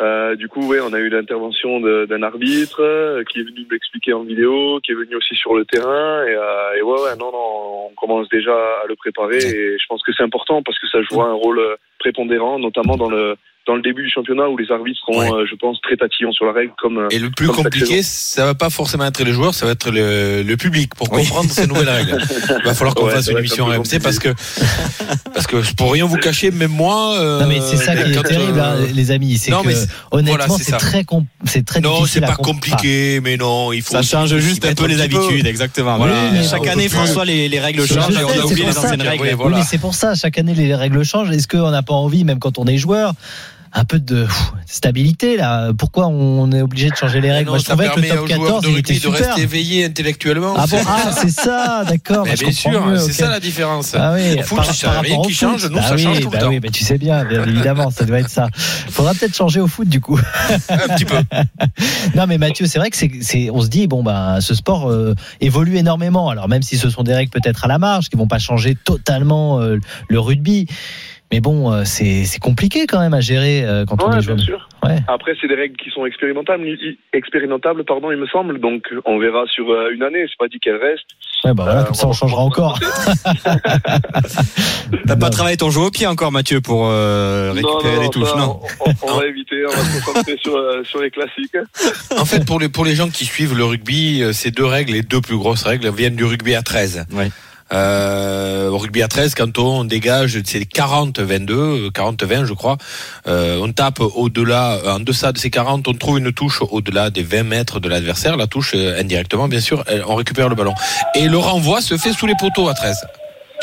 Euh, du coup, ouais, on a eu l'intervention d'un arbitre euh, qui est venu nous l'expliquer en vidéo, qui est venu aussi sur le terrain. Et, euh, et ouais, ouais, non, non, on commence déjà à le préparer. Et je pense que c'est important parce que ça jouera un rôle prépondérant, notamment dans le dans le début du championnat où les arbitres seront, Ouais. euh, je pense, très tatillons sur la règle comme. euh, Et le plus comme compliqué, ça va pas forcément être les joueurs, ça va être le, le public pour comprendre ces nouvelles règles. Il va falloir qu'on Ouais, fasse une émission un RMC parce que parce que pour rien vous cacher, même moi. euh, Non mais c'est ça qui est terrible, euh, hein, les amis. C'est non, que mais honnêtement, voilà, c'est très com- c'est très Non, difficile c'est pas comp- compliqué, mais non, il faut. Ça change juste un peu les habitudes, exactement. Chaque année, François, les, les règles changent et on a oublié les anciennes règles. Oui, voilà. mais c'est pour ça, chaque année les règles changent. Est-ce qu'on n'a pas envie, même quand on est joueur, un peu de pff, stabilité là Pourquoi on est obligé de changer les règles Non, Moi, je trouvais que le top aux joueurs 14 de il était de super. rester éveillés intellectuellement. Ah bon? Ah, c'est ça, d'accord. Mais bah, bien sûr, c'est ça la différence. Ah oui, Au foot, par, ça, par qui change, nous, bah ça oui, change tout le bah temps. oui, bah tu sais bien, bien évidemment, ça doit être ça. Faudra peut-être changer au foot du coup. Un petit peu. Non mais Mathieu, c'est vrai que c'est, on se dit bon bah ce sport euh, évolue énormément. Alors même si ce sont des règles peut-être à la marge qui vont pas changer totalement euh, le rugby, mais bon euh, c'est, c'est compliqué quand même à gérer euh, quand on Ouais, est bien jeune. sûr. Ouais. Après, c'est des règles qui sont expérimentables, expérimentables, pardon, il me semble. Donc, on verra sur euh, une année. C'est pas dit qu'elle reste. Ouais, bah voilà, Euh, comme ça on changera encore. T'as pas travaillé ton jeu au pied encore, Mathieu, pour euh, récupérer non, non, les touches, ça, non on, on- on va éviter. On va se concentrer sur, euh, sur les classiques. En fait, pour les, pour les gens qui suivent le rugby, euh, ces deux règles, les deux plus grosses règles, viennent du rugby à 13. Ouais. Euh, au rugby à 13, quand on dégage, c'est 40-22, euh, 40-20 je crois, euh, on tape au-delà, euh, en deçà de ces 40, on trouve une touche au-delà des 20 mètres de l'adversaire, la touche euh, indirectement bien sûr, on récupère le ballon. Et le renvoi se fait sous les poteaux à 13.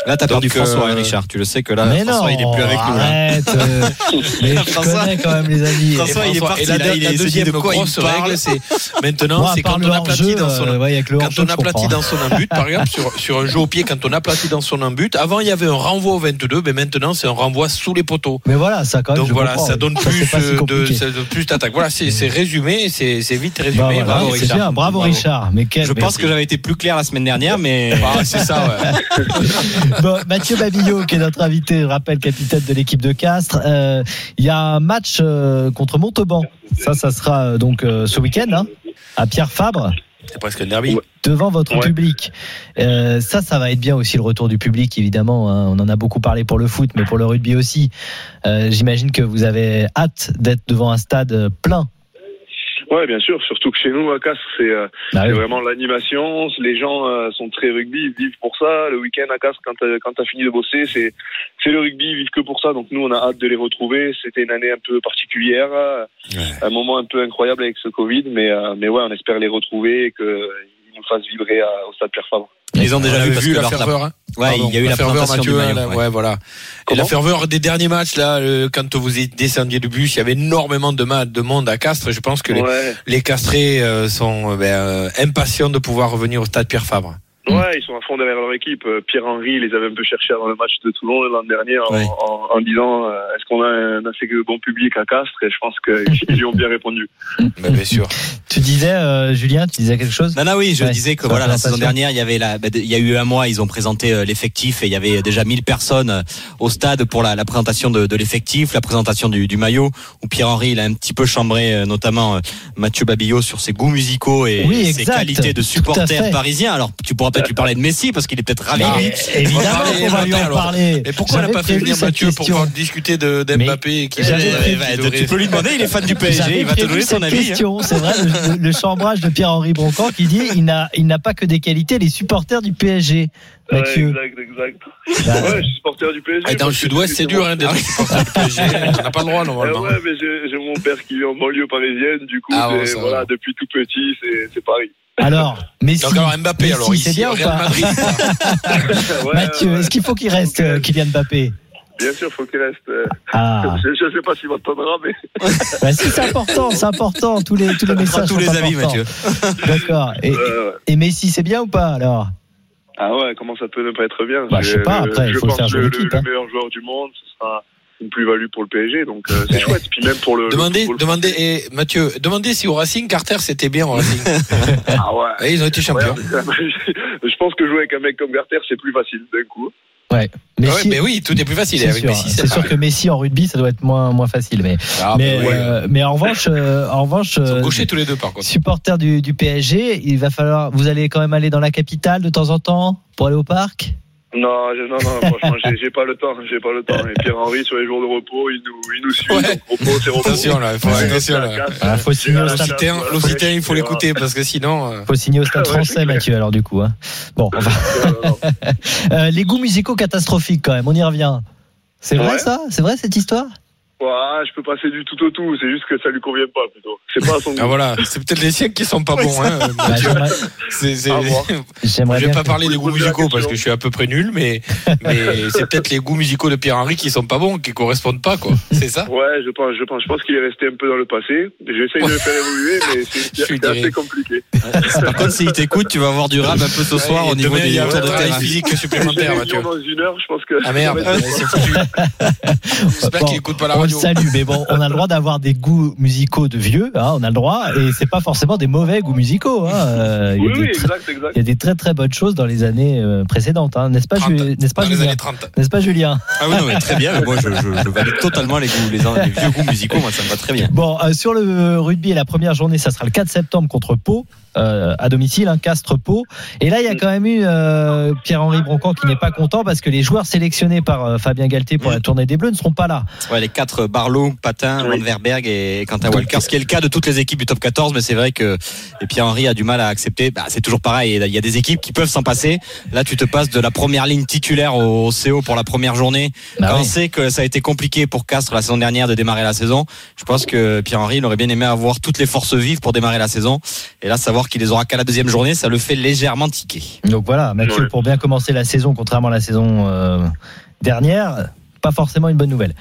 Là, t'as perdu Donc, François, euh, hein, Richard. Tu le sais que là, mais François, non, il est plus avec nous. arrête, euh, mais je François- connais quand même les amis. François, il est parti, et la, là, il est- deuxième de quoi il parle. règle, c'est maintenant, c'est quand on aplatit dans son euh, quand on aplatit dans son but, par exemple, sur, sur un jeu au pied, quand on aplatit dans son but, avant il y avait un renvoi au 22, mais maintenant c'est un renvoi sous les poteaux. Mais voilà, ça quand même. Donc voilà, ça donne plus euh, de, plus d'attaque. Voilà, c'est c'est résumé, c'est c'est vite Bah résumé. voilà, Bravo, Richard. bravo, Richard. Mais quel, Je pense que j'avais été plus clair la semaine dernière, mais. Ah, c'est ça, ouais. Bon, Mathieu Babillot, qui est notre invité, rappelle, capitaine de l'équipe de Castres. Euh, Il y a un match euh, contre Montauban. Ça, ça sera euh, donc euh, ce week-end, hein, à Pierre Fabre, C'est presque un derby. Ouais. devant votre Ouais. public. Euh, ça, ça va être bien aussi le retour du public, évidemment. hein. On en a beaucoup parlé pour le foot, mais pour le rugby aussi. Euh, J'imagine que vous avez hâte d'être devant un stade plein. Ouais, bien sûr. Surtout que chez nous, à Castres, c'est euh, oui. vraiment l'animation. Les gens euh, sont très rugby, ils vivent pour ça. Le week-end à Castres, quand t'as quand t'as fini de bosser, c'est c'est le rugby, ils vivent que pour ça. Donc nous, on a hâte de les retrouver. C'était une année un peu particulière, euh, un moment un peu incroyable avec ce Covid, mais euh, mais ouais, on espère les retrouver et que nous fassent vibrer à- au stade Pierre Fabre. Ils ont On déjà vu parce vu que la ferveur. hein. Ouais, Pardon, il y a eu la, ferveur, Mathieu, du maillot. là, ouais. ouais, voilà. Et la ferveur des derniers matchs là, euh, quand vous êtes descendiez du bus, il y avait énormément de, monde à Castres. Je pense que les, Ouais. les castrés euh, sont euh, ben, euh, impatients de pouvoir revenir au stade Pierre Fabre. Ouais, ils sont à fond derrière leur équipe. Euh, Pierre-Henri les avait un peu cherchés avant le match de Toulon l'an dernier en, Ouais. en, en disant euh, est-ce qu'on a un assez bon public à Castres? Et je pense qu'ils lui ont bien répondu. Ben, bien sûr. Tu disais, euh, Julien, tu disais quelque chose? Non, non, oui, je Ouais, disais que voilà, la saison dernière, il y avait la, bah, il y a eu un mois, ils ont présenté l'effectif et il y avait déjà 1000 personnes au stade pour la, la présentation de, de l'effectif, la présentation du, du maillot, où Pierre-Henri, il a un petit peu chambré, notamment Mathieu Babillot sur ses goûts musicaux et Oui, ses qualités de supporter parisien. Alors, tu pourras peut-être lui parler de Messi parce qu'il est peut-être ravi. Ah, lui. Évidemment On va parler qu'on va lui en parler. Et pourquoi on n'a pas fait venir Mathieu pour discuter de d'Mbappé qui Bah, tu peux lui demander, il est fan du PSG, il va te donner son avis. hein. question, c'est vrai, le, chambrage de Pierre-Henri Broncan qui dit il n'a il n'a pas que des qualités, les supporters du PSG. Ouais, exact, exact. Bah, Ouais, je suis supporter du PSG. Ah, dans le sud-ouest, c'est dur hein, d'être supporter du PSG. On n'a pas le droit normalement. ouais, mais j'ai mon père qui vit en banlieue parisienne, du coup, Ah voilà, va. depuis tout petit, c'est Paris. Alors, Messi, Donc alors Mbappé, Messi, alors c'est bien ou pas Madrid. Ouais, Mathieu, ouais. est-ce qu'il faut qu'il reste euh, Kylian Mbappé Bien sûr, faut qu'il reste. euh, Ah, Je, je sais pas s'il m'entendra, mais bah si, c'est important, c'est important. Tous les tous les messages tous sont les avis, importants. Mathieu. D'accord. Et, euh, et Messi, c'est bien ou pas alors ah ouais, comment ça peut ne pas être bien? Bah, je sais pas, après, il je faut le pense faire jouer que l'équipe, Le, hein. le meilleur joueur du monde, ce sera une plus-value pour le PSG, donc euh, c'est chouette. Puis même pour le. Demandez, le demandez, et Mathieu, demandez si au Racing Carter c'était bien au Racing. Ah ouais. Et ils ont été champions. Ouais, je pense que jouer avec un mec comme Garter, c'est plus facile d'un coup. Ouais. Ah ouais, Messi, mais oui, tout est plus facile. c'est sûr, Messi, c'est sûr pareil. que Messi en rugby, ça doit être moins moins facile, mais Ah, mais bah ouais. euh, mais en revanche, euh, en revanche, Ils sont euh, gauchers tous les deux par contre. supporter du, du PSG, il va falloir, vous allez quand même aller dans la capitale de temps en temps pour aller au parc? Non, je- non, non, franchement, j'ai- j'ai pas le temps, j'ai pas le temps. Et Pierre-Henri, sur les jours de repos, il nous, il nous suit. Ouais. donc repos, c'est repos. Attention là, il faut Ouais. attention là. Ah, faut signer au stade. L'Occitan, l'Occitan, il faut l'écouter parce que sinon. euh, Faut signer au stade Ouais, français. Mathieu. Alors du coup, hein. bon, on va- Euh, les goûts musicaux catastrophiques quand même. On y revient. C'est vrai ça? C'est vrai cette histoire? Ouais, je peux passer du tout au tout, c'est juste que ça lui convient pas plutôt. C'est pas à son goût. Ah voilà, c'est peut-être les siens qui sont pas bons. Hein, Bah, C'est- c'est- j'aimerais Je vais pas parler des goûts musicaux parce que je suis à peu près nul, mais, mais c'est peut-être les goûts musicaux de Pierre-Henri qui sont pas bons, qui correspondent pas, quoi. C'est ça? Ouais, je pense, je pense, je pense qu'il est resté un peu dans le passé. J'essaye de le faire évoluer, mais c'est assez compliqué. Par contre, s'il t'écoute, tu vas avoir du rap un peu ce soir Ouais, au niveau des tours de terrain. physique supplémentaire, dans une heure, je pense que. Ah merde, c'est foutu. J'espère qu'il écoute pas la on le radio. salue, mais bon, on a le droit d'avoir des goûts musicaux de vieux, hein, on a le droit, et c'est pas forcément des mauvais goûts musicaux. Hein. Euh, il, y a Oui, des oui, très, exact, exact. il y a des très très bonnes choses dans les années euh, précédentes, hein, n'est-ce pas, 30, Ju- n'est-ce pas dans les Julien années 30. N'est-ce pas Julien Ah oui, non, mais très bien. mais Moi, je, je, je valide totalement les, goûts, les, les vieux goûts musicaux. Moi, ça me va très bien. Bon, euh, sur le rugby, la première journée, ça sera le 4 septembre contre Pau. euh, à domicile, hein, Castres-Pau. Et là, il y a quand même eu euh, Pierre-Henri Broncan qui n'est pas content parce que les joueurs sélectionnés par euh, Fabien Galtier pour la tournée des Bleus ne seront pas là. Ouais, les quatre Barlow, Patin, Oui. Landverberg et Quentin Donc, Walker, ce qui est le cas de toutes les équipes du top 14, mais c'est vrai que et Pierre-Henri a du mal à accepter. Bah, c'est toujours pareil. Il y a des équipes qui peuvent s'en passer. Là, tu te passes de la première ligne titulaire au CO pour la première journée. Bah Quand oui. on sait que ça a été compliqué pour Castres la saison dernière de démarrer la saison, je pense que Pierre-Henri il aurait bien aimé avoir toutes les forces vives pour démarrer la saison. Et là, savoir qu'il les aura qu'à la deuxième journée, ça le fait légèrement tiquer. Donc voilà, Mathieu, pour bien commencer la saison, contrairement à la saison euh, dernière, pas forcément une bonne nouvelle.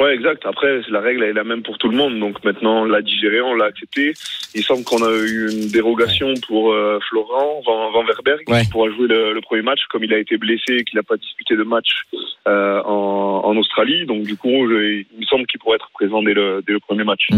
Ouais, exact. Après, la règle elle est la même pour tout le monde. Donc maintenant, on l'a digéré, on l'a accepté. Il semble qu'on a eu une dérogation pour euh, Florent Van, Van Verberg, Ouais. qui pourra jouer le, le premier match, comme il a été blessé et qu'il n'a pas disputé de match euh, en, en Australie. Donc du coup, je- il me semble qu'il pourrait être présent dès le, dès le premier match.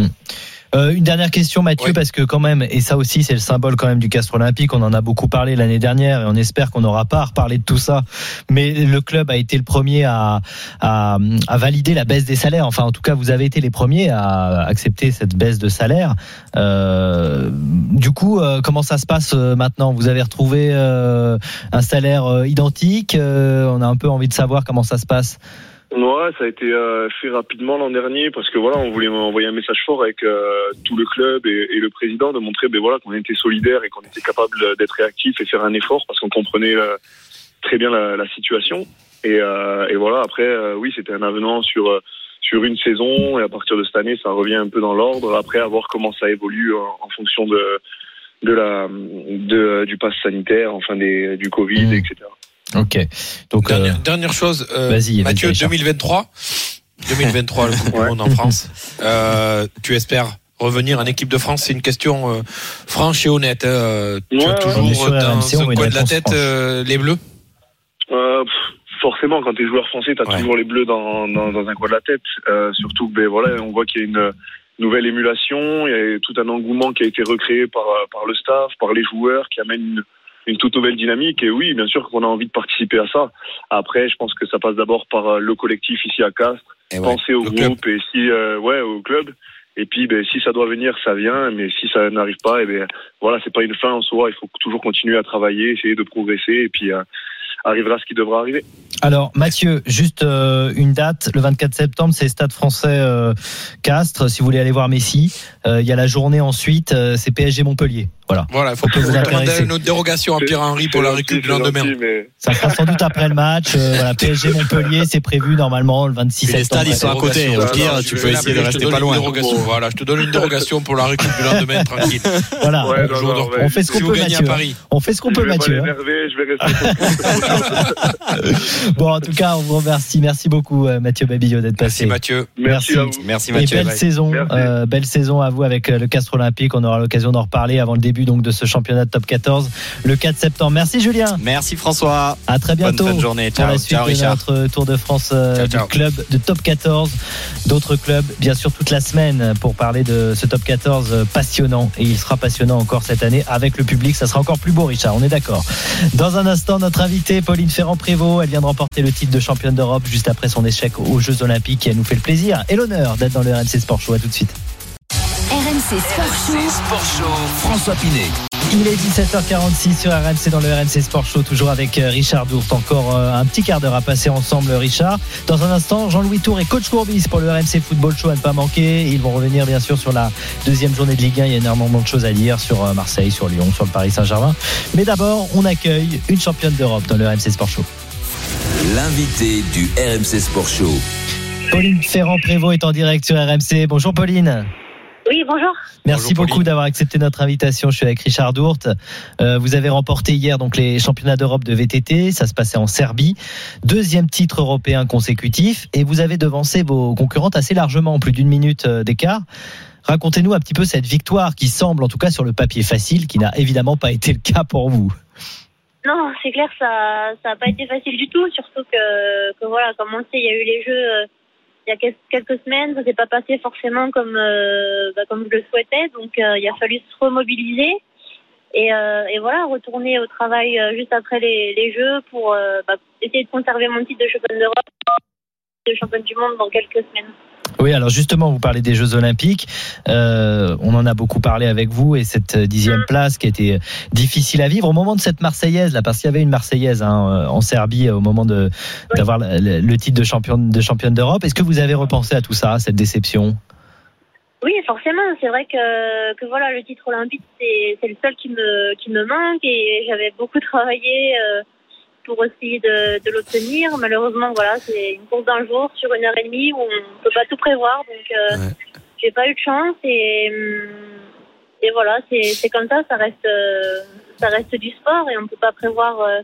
Euh, une dernière question, Mathieu, Oui. parce que quand même, et ça aussi, c'est le symbole quand même du Castre Olympique. On en a beaucoup parlé l'année dernière et on espère qu'on n'aura pas à reparler de tout ça. Mais le club a été le premier à, à, à valider la baisse des salaires. Enfin, en tout cas, vous avez été les premiers à accepter cette baisse de salaire. Euh, du coup, euh, comment ça se passe euh, maintenant? Vous avez retrouvé euh, un salaire euh, identique Euh, On a un peu envie de savoir comment ça se passe. Ouais, ça a été euh, fait rapidement l'an dernier parce que voilà, on voulait envoyer un message fort avec euh, tout le club et, et le président de montrer ben voilà qu'on était solidaire et qu'on était capable d'être réactif et faire un effort parce qu'on comprenait euh, très bien la, la situation. Et, euh, et voilà, après euh, oui, c'était un avenant sur euh, sur une saison et à partir de cette année, ça revient un peu dans l'ordre. Après, à voir comment ça évolue en, en fonction de de la de, du pass sanitaire, enfin des, du Covid, Mmh. etc. Ok. Donc, euh, Dernière, dernière chose, euh, Mathieu, Richard. 2023, 2023, le Coupe du. Monde en France. Euh, tu espères revenir en équipe de France? C'est une question euh, franche et honnête. hein. Euh, tu as toujours dans RMC, ce coin de la tête euh, les Bleus? Euh, pff, forcément, quand tu es joueur français, tu as Ouais. toujours les bleus dans, dans, dans un coin de la tête. Euh, surtout ben, voilà, on voit qu'il y a une nouvelle émulation, il y a tout un engouement qui a été recréé par, euh, par le staff, par les joueurs, qui amène une, une toute nouvelle dynamique. Et oui, bien sûr qu'on a envie de participer à ça. Après, je pense que ça passe d'abord par euh, le collectif ici à Castres, Eh ouais, penser au club. groupe et si euh, ouais au club. Et puis, ben, si ça doit venir, ça vient. Mais si ça n'arrive pas, et ben voilà, c'est pas une fin en soi. Il faut toujours continuer à travailler, essayer de progresser, et puis euh, arrivera ce qui devra arriver. Alors Mathieu, juste euh, une date, le 24 septembre, c'est Stade Français euh, Castres. Si vous voulez aller voir Messi, Euh, il y a la journée ensuite, euh, c'est PSG Montpellier. Voilà. Voilà, il faut peut vous demander autre dérogation à Pierre-Henri pour la récup du lendemain. mais- Ça sera sans doute après le match. Euh, voilà, PSG Montpellier, c'est prévu normalement le 26 Puis les septembre. stades, ils sont à côté. Au pire, tu peux essayer de Je te rester donne pas une loin. dérogation. Voilà, je te donne une dérogation pour la récup du lendemain, tranquille. Voilà. On fait ce qu'on peut, Mathieu. On fait ce qu'on peut, Mathieu. je vais rester Bon, en tout cas, on vous remercie. Merci beaucoup, euh, Mathieu Babillot, d'être Merci passé. Mathieu. Merci vous. Merci Et Mathieu. belle saison, Merci. euh, belle saison à vous avec euh, le Castre Olympique. On aura l'occasion d'en reparler avant le début donc de ce championnat de top 14 le 4 septembre. Merci Julien. Merci François. À très Bonne bientôt. fin de journée. pour Ciao, la suite ciao de Richard. notre Tour de France euh, Ciao, du ciao. club de top 14. D'autres clubs, bien sûr, toute la semaine pour parler de ce top 14 euh, passionnant. Et il sera passionnant encore cette année avec le public. Ça sera encore plus beau, Richard. On est d'accord. Dans un instant, notre invitée, Pauline Ferrand-Prévot, elle vient de remporter le titre de championne d'Europe juste après son échec aux Jeux Olympiques. Et elle nous fait le plaisir et l'honneur d'être dans le RMC Sport Show. À tout de suite. RMC Sport Show. RMC Sport Show. François Pinet. Il est 17h46 sur RMC dans le RMC Sport Show, toujours avec euh, Richard Dourte. Encore euh, un petit quart d'heure à passer ensemble, Richard. Dans un instant, Jean-Louis Tour et Coach Courbis pour le RMC Football Show à ne pas manquer. Ils vont revenir bien sûr sur la deuxième journée de Ligue 1. Il y a énormément de choses à dire sur euh, Marseille, sur Lyon, sur le Paris Saint-Germain. Mais d'abord, on accueille une championne d'Europe dans le RMC Sport Show. L'invité du RMC Sport Show. Pauline Ferrand-Prévot est en direct sur RMC. Bonjour Pauline. Oui, bonjour. Merci Bonjour, beaucoup d'avoir accepté notre invitation. Je suis avec Richard Dourte. Euh, vous avez remporté hier donc les championnats d'Europe de VTT. Ça se passait en Serbie. Deuxième titre européen consécutif. Et vous avez devancé vos concurrentes assez largement, plus d'une minute euh, d'écart. Racontez-nous un petit peu cette victoire qui semble, en tout cas sur le papier facile, qui n'a évidemment pas été le cas pour vous. Non, c'est clair, ça ça a pas été facile du tout, surtout que, que voilà, comme on le sait, il y a eu les jeux euh, il y a quel- quelques semaines, ça s'est pas passé forcément comme euh, bah, comme je le souhaitais, donc euh, il a fallu se remobiliser et, euh, et voilà, retourner au travail euh, juste après les, les Jeux pour euh, bah, essayer de conserver mon titre de championne d'Europe, de championne du monde dans quelques semaines. Oui, alors justement, vous parlez des Jeux Olympiques. Euh, on en a beaucoup parlé avec vous et cette dixième place qui était difficile à vivre au moment de cette Marseillaise, là, parce qu'il y avait une Marseillaise hein, en Serbie au moment de d'avoir le, titre de championne de championne d'Europe. Est-ce que vous avez repensé à tout ça, à cette déception? Oui, forcément. C'est vrai que, que voilà, le titre olympique, c'est c'est le seul qui me, qui me manque et j'avais beaucoup travaillé euh, pour essayer de, de l'obtenir. Malheureusement, voilà, c'est une course d'un jour sur une heure et demie où on peut pas tout prévoir. Donc, euh, j'ai pas eu de chance et, hum, et voilà, c'est c'est comme ça. Ça reste, euh, ça reste du sport et on peut pas prévoir euh,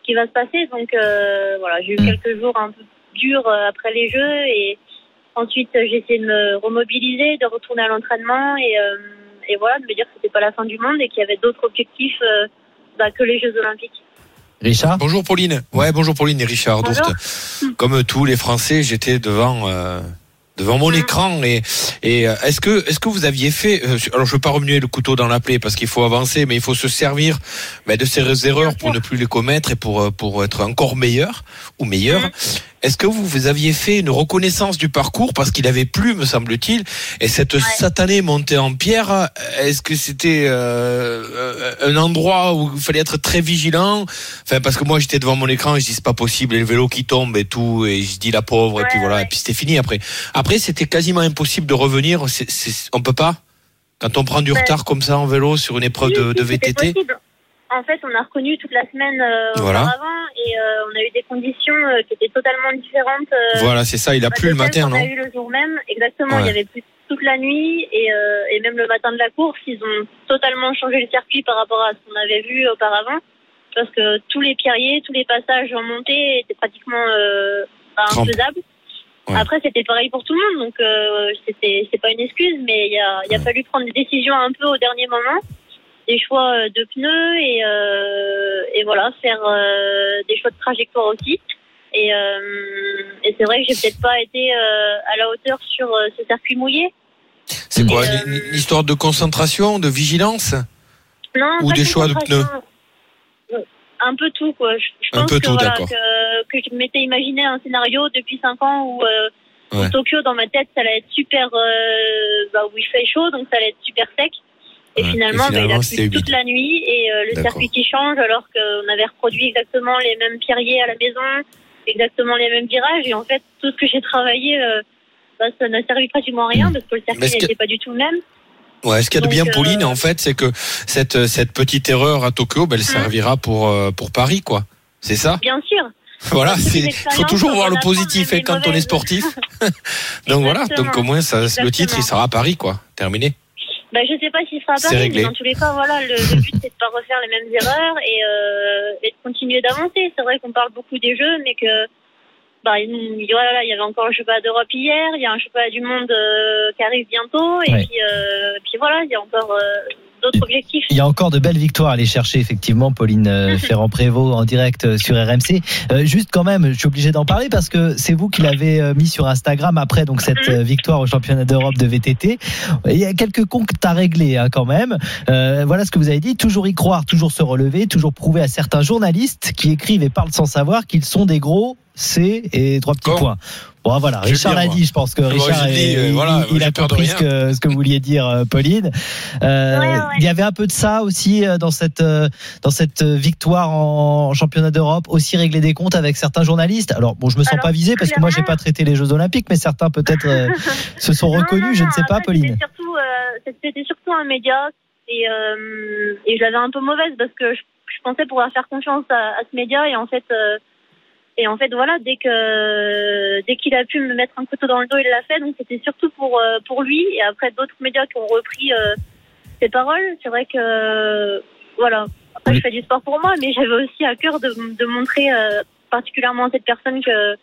ce qui va se passer. Donc, euh, voilà, j'ai eu quelques jours un peu durs euh, après les Jeux et Ensuite, euh, j'ai essayé de me remobiliser, de retourner à l'entraînement et, euh, et voilà, de me dire que c'était pas la fin du monde et qu'il y avait d'autres objectifs euh, bah, que les Jeux Olympiques. Richard Bonjour Pauline. Ouais, bonjour Pauline et Richard. Dourte. Comme tous les Français, j'étais devant euh, devant mon écran et et euh, est-ce que est-ce que vous aviez fait euh, alors je veux pas remuer le couteau dans la plaie parce qu'il faut avancer mais il faut se servir ben, de ces erreurs pour ne plus les commettre et pour euh, pour être encore meilleur ou meilleur. Est-ce que vous, vous aviez fait une reconnaissance du parcours parce qu'il avait plu, me semble-t-il, et cette satanée montée en pierre, est-ce que c'était euh, euh, un endroit où il fallait être très vigilant? Enfin, parce que moi j'étais devant mon écran, et je dis c'est pas possible, et le vélo qui tombe et tout, et je dis la pauvre, et puis voilà, et puis c'était fini après. Après, c'était quasiment impossible de revenir. C'est, c'est- on peut pas? Quand on prend du retard comme ça en vélo sur une épreuve de, de VTT. possible. En fait, on a reconnu toute la semaine euh, Voilà. auparavant et euh, on a eu des conditions euh, qui étaient totalement différentes. euh, Voilà, c'est ça. Il a plu le matin, non a eu le jour même, exactement. Ouais. Il y avait plus toute la nuit et, et même le matin de la course, ils ont totalement changé le circuit par rapport à ce qu'on avait vu auparavant. Parce que tous les pierriers, tous les passages en montée étaient pratiquement bah, infaisables. Après, c'était pareil pour tout le monde, donc c'était c'est pas une excuse, mais il a, il a fallu prendre des décisions un peu au dernier moment, des choix euh, de pneus et, euh, et voilà faire euh, des choix de trajectoire aussi. Et, euh, et c'est vrai que j'ai peut-être pas été à la hauteur sur ce circuit mouillé. C'est quoi une, histoire de concentration, de vigilance Non, Ou des choix de. Euh, Un peu tout, quoi. Je, pense peu que, tout, voilà, d'accord. que, que je m'étais imaginé un scénario depuis 5 ans où, Ouais. Tokyo, dans ma tête, ça allait être super, bah, où il fait chaud, donc ça allait être super sec. Et Ouais. finalement, Et bah, il a plu toute la nuit et euh, le circuit qui change alors qu'on avait reproduit exactement les mêmes pierriers à la maison, exactement les mêmes virages. Et en fait, tout ce que j'ai travaillé, euh, bah, ça n'a servi pratiquement à rien parce que le circuit que- n'était pas du tout le même. Ouais, ce qu'il y a de bien, euh, Pauline, en fait, c'est que cette, cette petite erreur à Tokyo, ben, elle servira pour, euh, pour Paris, quoi. C'est ça? Bien sûr. Voilà, c'est, faut toujours voir le positif et quand on est sportif. Donc voilà, donc au moins, ça, le titre, il sera à Paris, quoi. Terminé. Bah, je sais pas s'il sera à Paris, mais dans tous les cas, voilà, le, le but c'est de pas refaire les mêmes erreurs et, euh, et de continuer d'avancer. C'est vrai qu'on parle beaucoup des jeux, mais que bah, il, il- voilà, il y avait encore le championnat d'Europe hier, il y a un championnat du monde euh, qui arrive bientôt, et Ouais. puis, euh, puis voilà, il y a encore euh, d'autres objectifs. Il y a encore de belles victoires à aller chercher, effectivement, Pauline euh, Ferrand-Prévot en direct euh, sur RMC. Euh, juste quand même, je suis obligé d'en parler parce que c'est vous qui l'avez mis sur Instagram après donc cette euh, victoire au championnat d'Europe de VTT. Il y a quelques comptes à régler hein, quand même. Euh, voilà ce que vous avez dit. Toujours y croire, toujours se relever, toujours prouver à certains journalistes qui écrivent et parlent sans savoir qu'ils sont des gros C et trois petits points. Bon voilà, Richard l'a dit. Je pense que Richard est- euh, il, voilà, il j'ai a compris ce que, ce que vous vouliez dire, euh, Pauline. Euh, Il y avait un peu de ça aussi euh, dans cette euh, dans cette victoire en, championnat d'Europe, aussi régler des comptes avec certains journalistes. Alors bon, je me sens Alors, pas visé parce que moi j'ai pas traité les Jeux Olympiques, mais certains peut-être euh, se sont reconnus. je ne sais pas, Pauline. C'était surtout, euh, c'était surtout un média et, euh, et je l'avais un peu mauvaise parce que je, je pensais pouvoir faire confiance à, à ce média et en fait euh, et en fait voilà dès que dès qu'il a pu me mettre un couteau dans le dos il l'a fait. Donc c'était surtout pour euh, pour lui. Et après d'autres médias qui ont repris euh, ses paroles. C'est vrai que voilà. Après je fais du sport pour moi mais j'avais aussi à cœur de, de montrer euh, particulièrement à cette personne que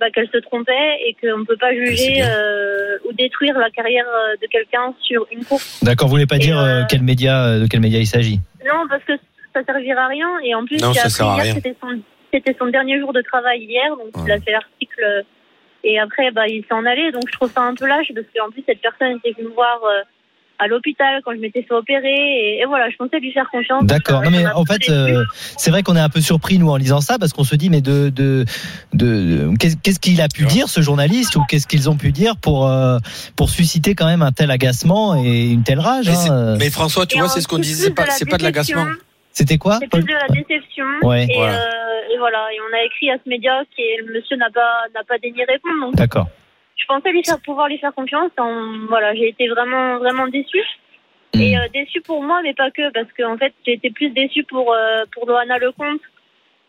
bah, qu'elle se trompait et qu'on ne peut pas juger euh, ou détruire la carrière de quelqu'un sur une course. D'accord, vous voulez pas dire euh, quel média de quel média il s'agit? Non, parce que ça servira à rien. Et en plus, Non, ça sert à rien. c'était son, c'était son dernier jour de travail hier, donc il a fait l'article Et après, bah, il s'en allait, donc je trouve ça un peu lâche parce qu'en plus cette personne était venue me voir euh, à l'hôpital quand je m'étais fait opérer et, et voilà, je pensais lui faire confiance. D'accord. Non euh, mais en fait, euh, c'est vrai qu'on est un peu surpris nous en lisant ça parce qu'on se dit mais de de de, de- qu'est-ce qu'il a pu dire ce journaliste ou qu'est-ce qu'ils ont pu dire pour euh, pour susciter quand même un tel agacement et une telle rage. Mais, hein, euh. mais François, tu Et vois, c'est ce qu'on disait, c'est pas, de la c'est pas de l'agacement. C'était quoi C'est plus Paul de la déception. Ouais. Et, Voilà. euh, et voilà, et on a écrit à ce média qui le monsieur n'a pas n'a pas daigné répondre. D'accord. je pensais lui faire pouvoir lui faire confiance. En, voilà, j'ai été vraiment vraiment déçue. Hmm. Et euh, déçue pour moi, mais pas que, parce qu'en fait, j'ai été plus déçue pour euh, pour Loana Lecomte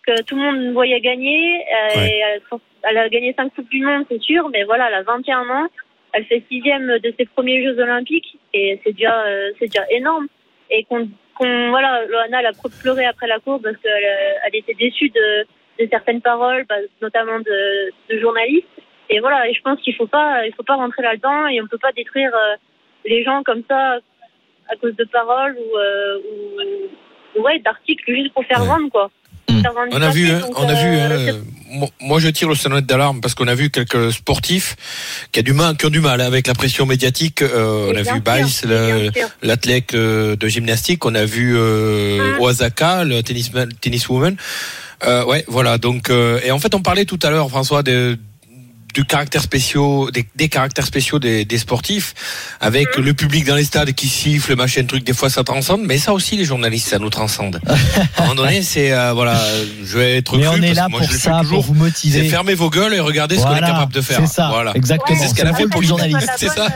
que tout le monde voyait gagner. Euh, Ouais. et elle, elle a gagné cinq coupes du monde, c'est sûr, mais voilà, elle a 21 ans. Elle fait sixième de ses premiers Jeux Olympiques et c'est déjà euh, c'est déjà énorme. Et qu'on qu'on voilà, Loana elle a pleuré après la course parce qu'elle euh, elle était déçue de de certaines paroles, bah, notamment de, de journalistes. Et voilà, et je pense qu'il faut pas, il faut pas rentrer là-dedans et on peut pas détruire euh, les gens comme ça à cause de paroles ou, euh, ou, ou ouais, d'articles juste pour faire Ouais. vendre quoi. On a vu, hein, donc, on a vu. euh, hein, euh, moi- je tire le sonnette d'alarme parce qu'on a vu quelques sportifs qui, a du mal, qui ont du mal avec la pression médiatique. Euh, on a vu Bice, l'athlète de gymnastique. On a vu euh, Mm. Oaxaca, le tennis tenniswoman. Euh, ouais, voilà. Donc, et en fait, on parlait tout à l'heure, François, de du caractère spéciaux, des, des caractères spéciaux des, des sportifs, avec Mm. le public dans les stades qui siffle, machin, truc. Des fois, ça transcende, mais ça aussi, les journalistes, ça nous transcende. à un moment donné, c'est euh, voilà, je vais être Mais cru on est là moi, pour le ça, pour toujours. vous C'est motiver. fermez vos gueules et regardez ce qu'on est Voilà, capable de faire. C'est ça, Voilà. exactement. C'est ce C'est qu'elle a le fait pour Lille. journaliste. C'est ça. euh,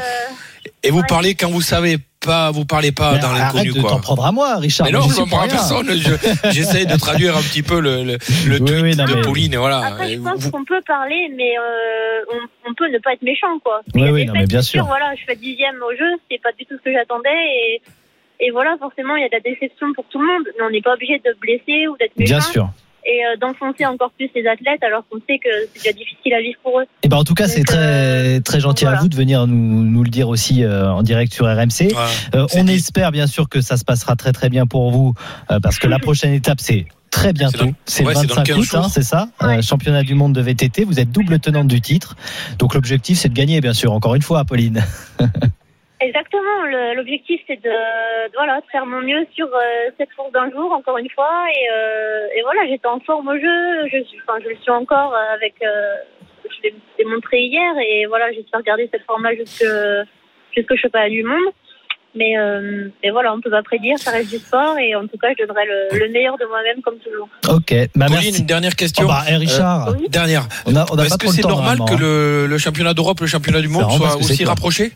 Et vous Ouais. parlez quand vous savez pas, vous parlez pas Mais dans arrête l'inconnu, de quoi. t'en prendre à moi, Richard. Mais non, j'y je ne prends pour à personne. Je- J'essaie de traduire un petit peu le, le, le Oui, tweet oui, non, de mais- Pauline. et Voilà. Après, je pense vous- qu'on peut parler, mais euh, on, on peut ne pas être méchant, quoi. Oui, oui, des non, faits, mais bien c'est sûr. Voilà, je fais dixième au jeu, c'est pas du tout ce que j'attendais, et, et voilà, forcément, il y a de la déception pour tout le monde, mais on n'est pas obligé de blesser ou d'être méchant. Bien sûr. Et euh, d'enfoncer encore plus les athlètes, alors qu'on sait que c'est déjà difficile à vivre pour eux. Et ben en tout cas, c'est très euh, très gentil à voilà. vous de venir nous, nous le dire aussi euh, en direct sur RMC. Ouais. Euh, on dit. espère bien sûr que ça se passera très très bien pour vous euh, parce que la prochaine étape c'est très bientôt, c'est le c'est dans 25 15 août, hein, c'est ça, Ouais. Euh, championnat du monde de VTT. Vous êtes double tenante du titre, donc l'objectif c'est de gagner bien sûr. Encore une fois, Pauline. Exactement. L'objectif, c'est de, de, voilà, de faire mon mieux sur euh, cette course d'un jour, encore une fois. Et, euh, et voilà, j'étais en forme au jeu. Je, suis, enfin, je le suis encore euh, avec. Euh, je l'ai démontré hier. Et voilà, j'espère garder cette forme-là jusque, jusque championnat du monde. Mais, euh, mais voilà, on peut pas prédire, ça reste du sport. Et en tout cas, je donnerai le, le meilleur de moi-même, comme toujours. Ok, bah Pauline, merci. une dernière question. Oh, bah, eh, Richard, Oui. Dernière. on a on a Est-ce que c'est normal que hein. le, le championnat d'Europe, le championnat du monde soient aussi quoi. rapprochés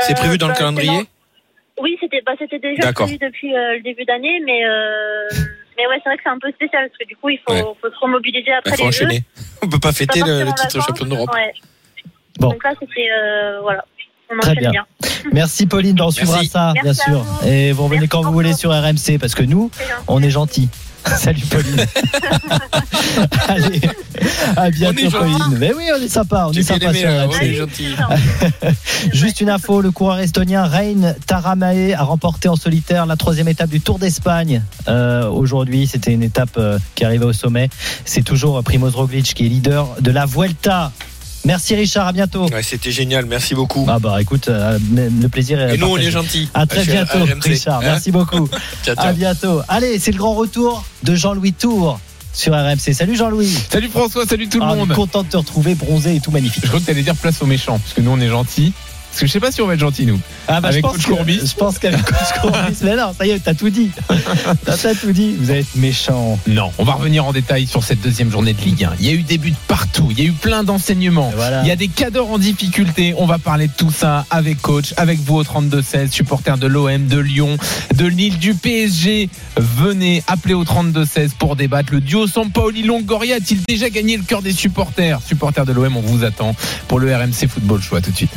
C'est Euh, prévu dans le bah, calendrier Oui, c'était bah, c'était déjà prévu depuis euh, le début d'année, mais euh, mais ouais, c'est vrai que c'est un peu spécial parce que du coup, il faut, Ouais. faut se remobiliser Il après faut les jeux. enchaîner. On peut pas fêter Pas le, le titre vacances. champion d'Europe. Ouais. Bon. Donc là, c'était euh, voilà, on Très enchaîne bien. bien. Merci Pauline, on suivra ça bien Merci sûr. vous. Et vous revenez Merci quand vous voulez sur RMC parce que nous, on est gentils. Salut Pauline. Allez, à bientôt. Pauline. Mais oui, on est sympa, on est sympa sur euh. Juste une info, le coureur estonien Rein Taramae a remporté en solitaire la troisième étape du Tour d'Espagne. Euh, Aujourd'hui, c'était une étape euh, qui arrivait au sommet. C'est toujours Primoz Roglic qui est leader de la Vuelta. Merci Richard, à bientôt. Ouais, C'était génial, merci beaucoup. Ah bah écoute, euh, le plaisir est Et nous, on est gentils. À très bientôt. Richard. Hein Merci beaucoup. Ciao, À ciao. bientôt. Allez, c'est le grand retour de Jean-Louis Tour sur RMC. Salut Jean-Louis. Salut François, salut tout le Ah, on monde. est content de te retrouver bronzé et tout magnifique. Je crois que t'allais dire place aux méchants, parce que nous on est gentils. Parce que je sais pas si on va être gentils nous. Ah bah, Avec je pense Coach Courbis. Je pense qu'avec Coach Courbis, mais non, ça y est, t'as tout dit. T'as tout dit. Vous êtes méchant. Non, on va revenir en détail sur cette deuxième journée de Ligue 1. Il y a eu des buts partout, il y a eu plein d'enseignements. Voilà. Il y a des cadors en difficulté. On va parler de tout ça avec coach, avec vous au 32-16, supporters de l'OM, de Lyon, de Lille, du PSG. Venez appeler au 32-16 pour débattre. Le duo Sampaoli Longoria a-t-il déjà gagné le cœur des supporters? Supporters de l'OM, on vous attend pour le RMC Football Show. À tout de suite.